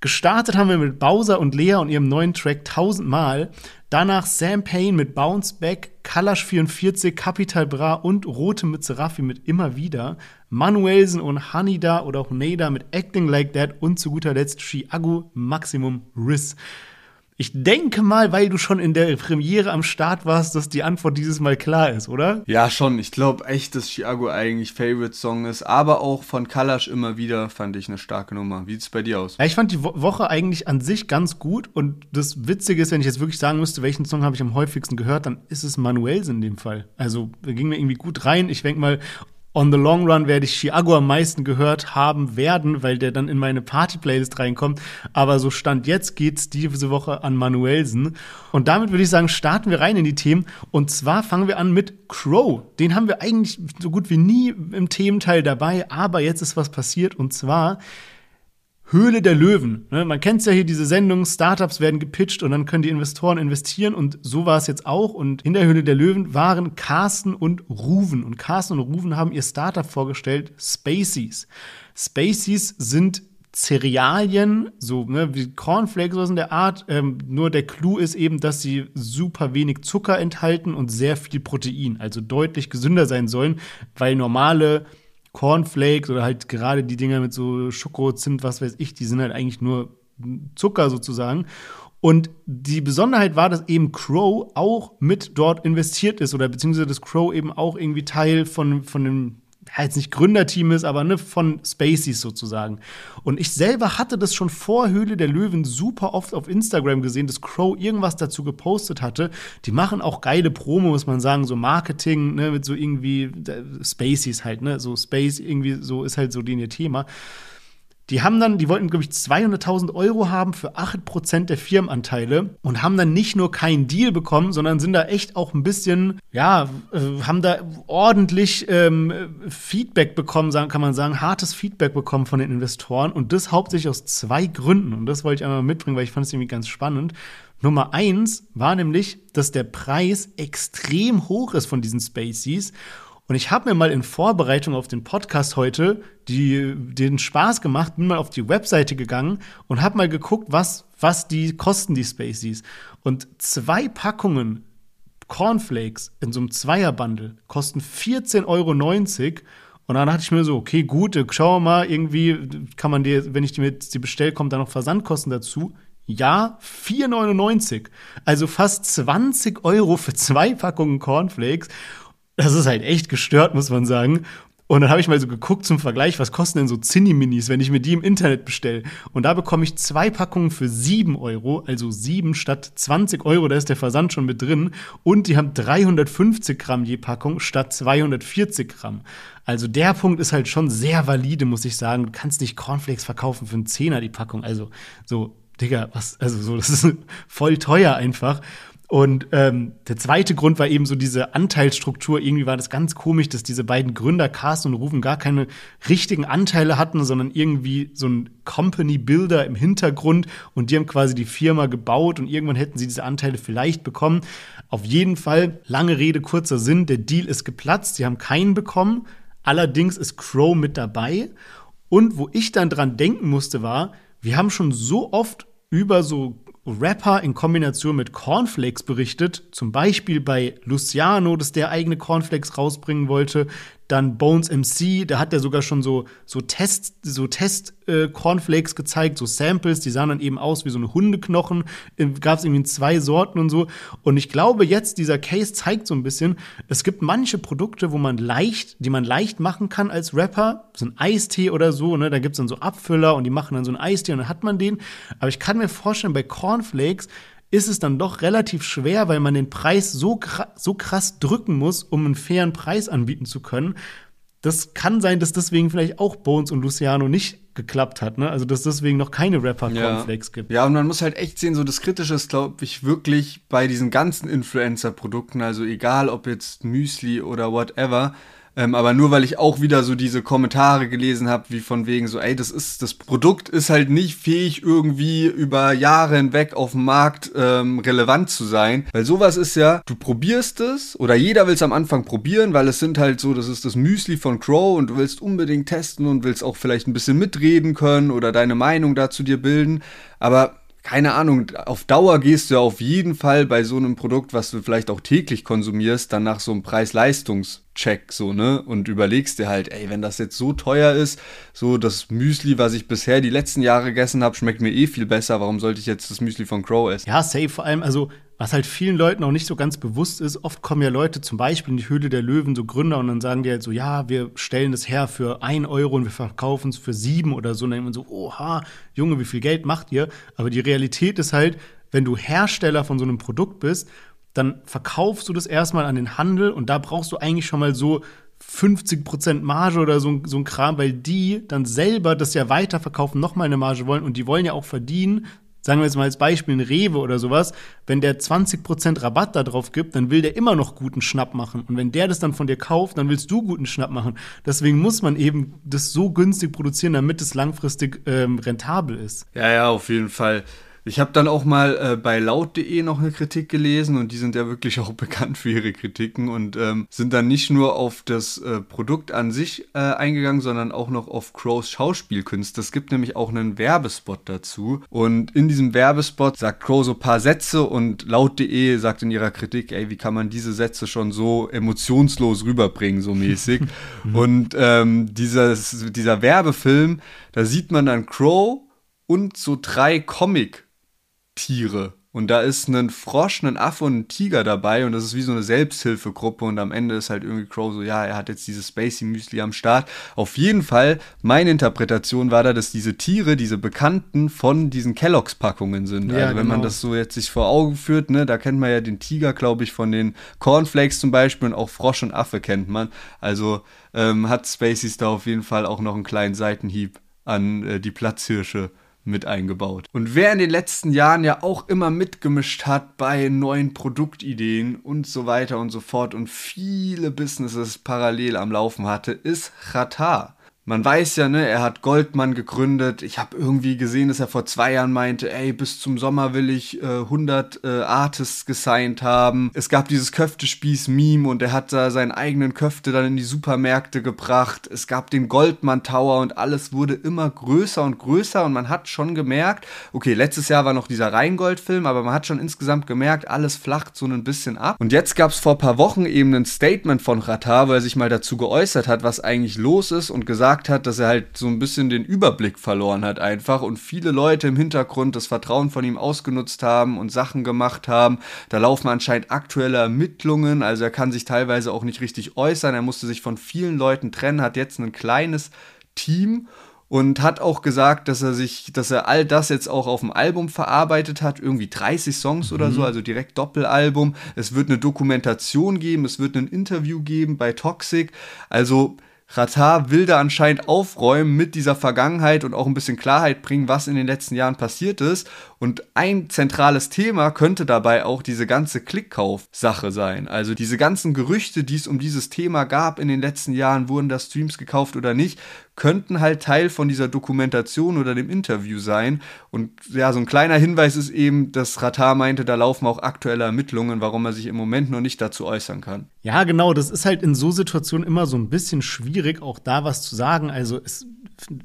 [SPEAKER 2] Gestartet haben wir mit Bowser und Lea und ihrem neuen Track 1000 Mal. Danach Sam Payne mit Bounce Back, Kalash 44, Capital Bra und Rote Mütze Raffi mit Immer wieder, Manuelsen und Hanida oder auch Neda mit Acting Like That und zu guter Letzt Chiago Maximum Riss. Ich denke mal, weil du schon in der Premiere am Start warst, dass die Antwort dieses Mal klar ist, oder?
[SPEAKER 1] Ja, schon. Ich glaube echt, dass Chiago eigentlich Favorite Song ist. Aber auch von Kalash immer wieder fand ich eine starke Nummer. Wie sieht es bei dir aus?
[SPEAKER 2] Ja, ich fand die Wo Woche eigentlich an sich ganz gut. Und das Witzige ist, wenn ich jetzt wirklich sagen müsste, welchen Song habe ich am häufigsten gehört, dann ist es Manuels in dem Fall. Also, da ging mir irgendwie gut rein. Ich denke mal, on the long run werde ich Chiago am meisten gehört haben werden, weil der dann in meine Party-Playlist reinkommt. Aber so Stand jetzt geht's diese Woche an Manuelsen. Und damit würde ich sagen, starten wir rein in die Themen. Und zwar fangen wir an mit Crow. Den haben wir eigentlich so gut wie nie im Thementeil dabei. Aber jetzt ist was passiert. Und zwar Höhle der Löwen. Ne? Man kennt ja hier diese Sendung, Startups werden gepitcht und dann können die Investoren investieren und so war es jetzt auch. Und in der Höhle der Löwen waren Carsten und Ruven. Und Carsten und Ruven haben ihr Startup vorgestellt, Spaceys. Spaceys sind Cerealien, so ne, wie Cornflakes oder in der Art. Ähm, nur der Clou ist eben, dass sie super wenig Zucker enthalten und sehr viel Protein, also deutlich gesünder sein sollen, weil normale Cornflakes oder halt gerade die Dinger mit so Schoko, Zimt, was weiß ich, die sind halt eigentlich nur Zucker sozusagen. Und die Besonderheit war, dass eben Crow auch mit dort investiert ist oder beziehungsweise dass Crow eben auch irgendwie Teil von, von dem ja, jetzt nicht Gründerteam ist, aber ne, von Spaceys sozusagen. Und ich selber hatte das schon vor Höhle der Löwen super oft auf Instagram gesehen, dass Crow irgendwas dazu gepostet hatte. Die machen auch geile Promo, muss man sagen, so Marketing, ne, mit so irgendwie Spaceys halt, ne, so Space irgendwie so ist halt so den ihr Thema. Die haben dann, die wollten, glaube ich, 200.000 Euro haben für 8% der Firmenanteile und haben dann nicht nur keinen Deal bekommen, sondern sind da echt auch ein bisschen, ja, äh, haben da ordentlich ähm, Feedback bekommen, kann man sagen, hartes Feedback bekommen von den Investoren und das hauptsächlich aus zwei Gründen. Und das wollte ich einmal mitbringen, weil ich fand es irgendwie ganz spannend. Nummer eins war nämlich, dass der Preis extrem hoch ist von diesen Spaceys und ich habe mir mal in Vorbereitung auf den Podcast heute die, den Spaß gemacht, bin mal auf die Webseite gegangen und habe mal geguckt, was, was die kosten, die Spaceys. Und zwei Packungen Cornflakes in so einem Zweierbundle kosten 14,90 Euro. Und dann dachte ich mir so, okay, gut, schauen wir mal, irgendwie kann man dir, wenn ich die mit die bestelle, kommt da noch Versandkosten dazu. Ja, 4,99. Also fast 20 Euro für zwei Packungen Cornflakes. Das ist halt echt gestört, muss man sagen. Und dann habe ich mal so geguckt zum Vergleich, was kosten denn so Zinni-Minis, wenn ich mir die im Internet bestelle. Und da bekomme ich zwei Packungen für sieben Euro, also sieben statt 20 Euro, da ist der Versand schon mit drin. Und die haben 350 Gramm je Packung statt 240 Gramm. Also der Punkt ist halt schon sehr valide, muss ich sagen. Du kannst nicht Cornflakes verkaufen für einen Zehner die Packung. Also so, Digga, was, also so, das ist voll teuer einfach. Und ähm, der zweite Grund war eben so diese Anteilsstruktur. Irgendwie war das ganz komisch, dass diese beiden Gründer, Carsten und Rufen, gar keine richtigen Anteile hatten, sondern irgendwie so ein Company Builder im Hintergrund. Und die haben quasi die Firma gebaut und irgendwann hätten sie diese Anteile vielleicht bekommen. Auf jeden Fall, lange Rede, kurzer Sinn, der Deal ist geplatzt. Sie haben keinen bekommen. Allerdings ist Crow mit dabei. Und wo ich dann dran denken musste, war, wir haben schon so oft über so Rapper in Kombination mit Cornflakes berichtet, zum Beispiel bei Luciano, dass der eigene Cornflakes rausbringen wollte, dann Bones MC, da hat er sogar schon so, so Test, so Test äh, Cornflakes gezeigt, so Samples, die sahen dann eben aus wie so eine Hundeknochen. Äh, Gab es irgendwie zwei Sorten und so. Und ich glaube, jetzt dieser Case zeigt so ein bisschen, es gibt manche Produkte, wo man leicht, die man leicht machen kann als Rapper, so ein Eistee oder so, ne? Da gibt's dann so Abfüller und die machen dann so einen Eistee und dann hat man den. Aber ich kann mir vorstellen, bei Cornflakes ist es dann doch relativ schwer, weil man den Preis so, krass, so krass drücken muss, um einen fairen Preis anbieten zu können. Das kann sein, dass deswegen vielleicht auch Bones und Luciano nicht geklappt hat, ne? Also dass deswegen noch keine Rapper-Cornflakes
[SPEAKER 1] ja.
[SPEAKER 2] gibt.
[SPEAKER 1] Ja, und man muss halt echt sehen, so das Kritische ist, glaube ich, wirklich bei diesen ganzen Influencer-Produkten, also egal ob jetzt Müsli oder whatever, ähm, aber nur weil ich auch wieder so diese Kommentare gelesen habe, wie von wegen so, ey, das ist, das Produkt ist halt nicht fähig, irgendwie über Jahre hinweg auf dem Markt ähm, relevant zu sein. Weil sowas ist ja, du probierst es oder jeder will es am Anfang probieren, weil es sind halt so, das ist das Müsli von Crow und du willst unbedingt testen und willst auch vielleicht ein bisschen mitreden können oder deine Meinung dazu dir bilden. Aber keine Ahnung, auf Dauer gehst du ja auf jeden Fall bei so einem Produkt, was du vielleicht auch täglich konsumierst, dann nach so einem Preis-Leistungs-Check, so, ne? Und überlegst dir halt, ey, wenn das jetzt so teuer ist, so das Müsli, was ich bisher die letzten Jahre gegessen habe, schmeckt mir eh viel besser, warum sollte ich jetzt das Müsli von Crow essen?
[SPEAKER 2] Ja, safe, vor allem, also was halt vielen Leuten auch nicht so ganz bewusst ist, oft kommen ja Leute zum Beispiel in die Höhle der Löwen, so Gründer, und dann sagen die halt so, ja, wir stellen das her für ein Euro und wir verkaufen es für sieben oder so. Und dann denkt man so, oha, Junge, wie viel Geld macht ihr? Aber die Realität ist halt, wenn du Hersteller von so einem Produkt bist, dann verkaufst du das erstmal an den Handel und da brauchst du eigentlich schon mal so 50% Marge oder so, so ein Kram, weil die dann selber das ja weiterverkaufen, nochmal eine Marge wollen und die wollen ja auch verdienen, sagen wir jetzt mal als Beispiel ein Rewe oder sowas, wenn der 20% Rabatt da drauf gibt, dann will der immer noch guten Schnapp machen. Und wenn der das dann von dir kauft, dann willst du guten Schnapp machen. Deswegen muss man eben das so günstig produzieren, damit es langfristig ähm, rentabel ist.
[SPEAKER 1] Ja, ja, auf jeden Fall. Ich habe dann auch mal äh, bei laut.de noch eine Kritik gelesen und die sind ja wirklich auch bekannt für ihre Kritiken und ähm, sind dann nicht nur auf das äh, Produkt an sich äh, eingegangen, sondern auch noch auf Crows Schauspielkünste. Es gibt nämlich auch einen Werbespot dazu und in diesem Werbespot sagt Crow so ein paar Sätze und laut.de sagt in ihrer Kritik, ey, wie kann man diese Sätze schon so emotionslos rüberbringen, so mäßig. und ähm, dieses, dieser Werbefilm, da sieht man dann Crow und so drei Comic- Tiere. Und da ist ein Frosch, ein Affe und ein Tiger dabei und das ist wie so eine Selbsthilfegruppe und am Ende ist halt irgendwie Crow so, ja, er hat jetzt dieses Spacey Müsli am Start. Auf jeden Fall, meine Interpretation war da, dass diese Tiere, diese Bekannten von diesen Kelloggs Packungen sind. Ja, also wenn genau. man das so jetzt sich vor Augen führt, ne, da kennt man ja den Tiger, glaube ich, von den Cornflakes zum Beispiel und auch Frosch und Affe kennt man. Also ähm, hat Spaceys da auf jeden Fall auch noch einen kleinen Seitenhieb an äh, die Platzhirsche mit eingebaut. Und wer in den letzten Jahren ja auch immer mitgemischt hat bei neuen Produktideen und so weiter und so fort und viele Businesses parallel am Laufen hatte, ist Qatar man weiß ja, ne, er hat Goldmann gegründet. Ich habe irgendwie gesehen, dass er vor zwei Jahren meinte, ey, bis zum Sommer will ich äh, 100 äh, Artists gesigned haben. Es gab dieses Köftespieß-Meme und er hat da seinen eigenen Köfte dann in die Supermärkte gebracht. Es gab den Goldmann Tower und alles wurde immer größer und größer und man hat schon gemerkt, okay, letztes Jahr war noch dieser Rheingold-Film, aber man hat schon insgesamt gemerkt, alles flacht so ein bisschen ab. Und jetzt gab es vor ein paar Wochen eben ein Statement von Ratar, wo er sich mal dazu geäußert hat, was eigentlich los ist und gesagt gesagt hat, dass er halt so ein bisschen den Überblick verloren hat einfach und viele Leute im Hintergrund das Vertrauen von ihm ausgenutzt haben und Sachen gemacht haben. Da laufen anscheinend aktuelle Ermittlungen, also er kann sich teilweise auch nicht richtig äußern. Er musste sich von vielen Leuten trennen, hat jetzt ein kleines Team und hat auch gesagt, dass er sich, dass er all das jetzt auch auf dem Album verarbeitet hat, irgendwie 30 Songs mhm. oder so, also direkt Doppelalbum. Es wird eine Dokumentation geben, es wird ein Interview geben bei Toxic. Also Ratar will da anscheinend aufräumen mit dieser Vergangenheit und auch ein bisschen Klarheit bringen, was in den letzten Jahren passiert ist. Und ein zentrales Thema könnte dabei auch diese ganze Klickkauf-Sache sein. Also diese ganzen Gerüchte, die es um dieses Thema gab in den letzten Jahren, wurden da Streams gekauft oder nicht, könnten halt Teil von dieser Dokumentation oder dem Interview sein. Und ja, so ein kleiner Hinweis ist eben, dass Ratar meinte, da laufen auch aktuelle Ermittlungen, warum er sich im Moment noch nicht dazu äußern kann.
[SPEAKER 2] Ja, genau, das ist halt in so Situationen immer so ein bisschen schwierig, auch da was zu sagen. Also es,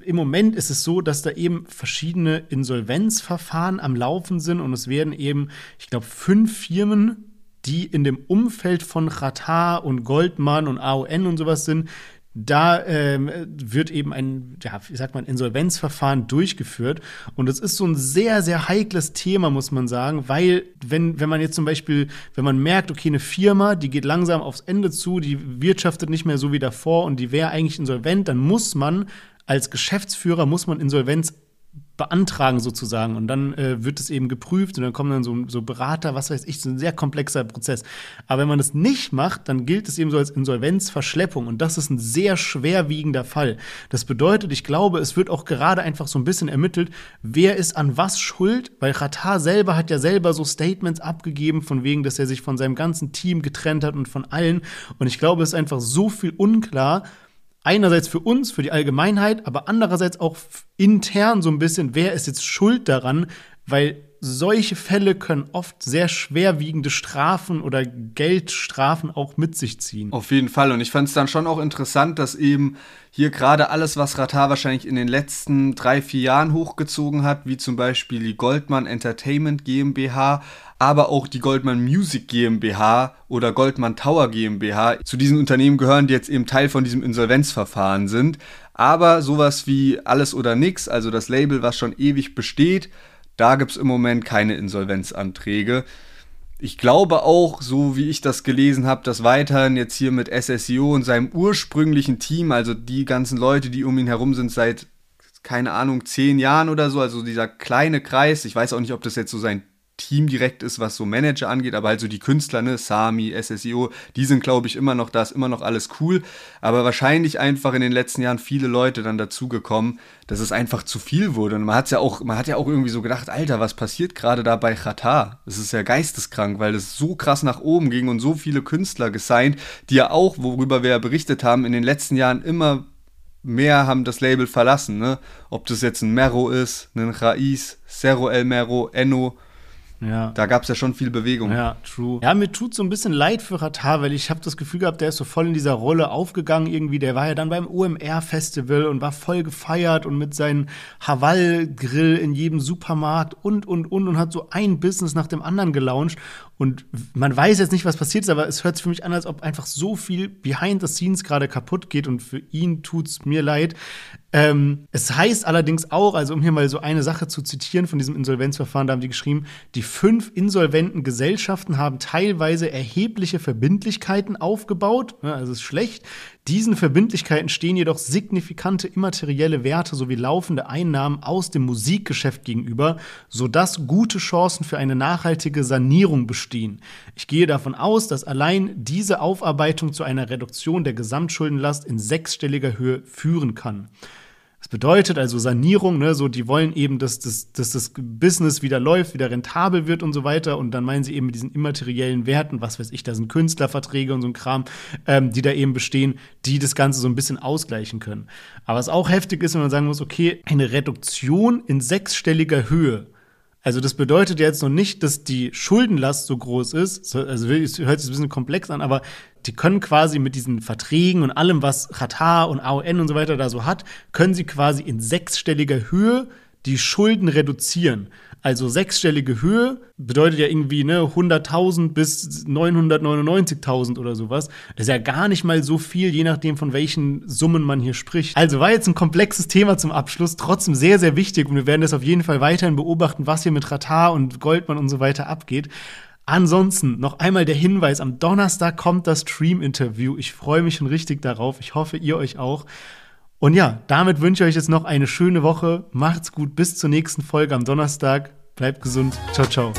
[SPEAKER 2] im Moment ist es so, dass da eben verschiedene Insolvenzverfahren am Laufen sind und es werden eben, ich glaube, fünf Firmen die in dem Umfeld von Qatar und Goldman und AON und sowas sind, da ähm, wird eben ein, ja, wie sagt man, Insolvenzverfahren durchgeführt. Und es ist so ein sehr, sehr heikles Thema, muss man sagen, weil, wenn, wenn man jetzt zum Beispiel, wenn man merkt, okay, eine Firma, die geht langsam aufs Ende zu, die wirtschaftet nicht mehr so wie davor und die wäre eigentlich insolvent, dann muss man als Geschäftsführer, muss man Insolvenz beantragen sozusagen und dann äh, wird es eben geprüft und dann kommen dann so, so Berater, was weiß ich, so ein sehr komplexer Prozess. Aber wenn man das nicht macht, dann gilt es eben so als Insolvenzverschleppung und das ist ein sehr schwerwiegender Fall. Das bedeutet, ich glaube, es wird auch gerade einfach so ein bisschen ermittelt, wer ist an was schuld, weil Qatar selber hat ja selber so Statements abgegeben von wegen, dass er sich von seinem ganzen Team getrennt hat und von allen und ich glaube, es ist einfach so viel unklar, einerseits für uns, für die Allgemeinheit, aber andererseits auch intern so ein bisschen, wer ist jetzt schuld daran, weil solche Fälle können oft sehr schwerwiegende Strafen oder Geldstrafen auch mit sich ziehen.
[SPEAKER 1] Auf jeden Fall. Und ich fand es dann schon auch interessant, dass eben hier gerade alles, was Ratar wahrscheinlich in den letzten drei, vier Jahren hochgezogen hat, wie zum Beispiel die Goldman Entertainment GmbH, aber auch die Goldman Music GmbH oder Goldman Tower GmbH. Zu diesen Unternehmen gehören, die jetzt eben Teil von diesem Insolvenzverfahren sind. Aber sowas wie Alles oder Nix, also das Label, was schon ewig besteht, da gibt es im Moment keine Insolvenzanträge. Ich glaube auch, so wie ich das gelesen habe, dass weiterhin jetzt hier mit SSIO und seinem ursprünglichen Team, also die ganzen Leute, die um ihn herum sind, seit, keine Ahnung, zehn Jahren oder so, also dieser kleine Kreis, ich weiß auch nicht, ob das jetzt so sein Team direkt ist, was so Manager angeht, aber halt so die Künstler, ne, Sami, SSIO, die sind, glaube ich, immer noch da, ist immer noch alles cool. Aber wahrscheinlich einfach in den letzten Jahren viele Leute dann dazugekommen, dass es einfach zu viel wurde. Und man hat's ja auch, man hat ja auch irgendwie so gedacht, Alter, was passiert gerade da bei Qatar? Das ist ja geisteskrank, weil das so krass nach oben ging und so viele Künstler gesigned, die ja auch, worüber wir ja berichtet haben, in den letzten Jahren immer mehr haben das Label verlassen, ne? Ob das jetzt ein Mero ist, ein Raiz, Cerro El Mero, Enno. Ja. Da gab es ja schon viel Bewegung.
[SPEAKER 2] Ja, true. Ja, mir tut so ein bisschen leid für Ratar, weil ich habe das Gefühl gehabt, der ist so voll in dieser Rolle aufgegangen irgendwie. Der war ja dann beim OMR-Festival und war voll gefeiert und mit seinem Haval-Grill in jedem Supermarkt und, und, und und hat so ein Business nach dem anderen gelauncht. Und man weiß jetzt nicht, was passiert ist, aber es hört sich für mich an, als ob einfach so viel behind the scenes gerade kaputt geht und für ihn tut's mir leid. Ähm, es heißt allerdings auch, also um hier mal so eine Sache zu zitieren von diesem Insolvenzverfahren, da haben die geschrieben, die fünf insolventen Gesellschaften haben teilweise erhebliche Verbindlichkeiten aufgebaut, ja, also ist schlecht. Diesen Verbindlichkeiten stehen jedoch signifikante immaterielle Werte sowie laufende Einnahmen aus dem Musikgeschäft gegenüber, sodass gute Chancen für eine nachhaltige Sanierung bestehen. Ich gehe davon aus, dass allein diese Aufarbeitung zu einer Reduktion der Gesamtschuldenlast in sechsstelliger Höhe führen kann. Das bedeutet also Sanierung, ne, so die wollen eben, dass, dass, dass das Business wieder läuft, wieder rentabel wird und so weiter. Und dann meinen sie eben mit diesen immateriellen Werten, was weiß ich, da sind Künstlerverträge und so ein Kram, ähm, die da eben bestehen, die das Ganze so ein bisschen ausgleichen können. Aber was auch heftig ist, wenn man sagen muss, okay, eine Reduktion in sechsstelliger Höhe also das bedeutet jetzt noch nicht, dass die Schuldenlast so groß ist. Also es hört sich ein bisschen komplex an, aber die können quasi mit diesen Verträgen und allem, was Qatar und AON und so weiter da so hat, können sie quasi in sechsstelliger Höhe die Schulden reduzieren. Also sechsstellige Höhe bedeutet ja irgendwie ne 100.000 bis 999.000 oder sowas. Ist ja gar nicht mal so viel, je nachdem von welchen Summen man hier spricht. Also war jetzt ein komplexes Thema zum Abschluss, trotzdem sehr sehr wichtig und wir werden das auf jeden Fall weiterhin beobachten, was hier mit Ratar und Goldman und so weiter abgeht. Ansonsten noch einmal der Hinweis, am Donnerstag kommt das Stream-Interview. Ich freue mich schon richtig darauf. Ich hoffe, ihr euch auch. Und ja, damit wünsche ich euch jetzt noch eine schöne Woche. Macht's gut, bis zur nächsten Folge am Donnerstag. Bleibt gesund. Ciao, ciao.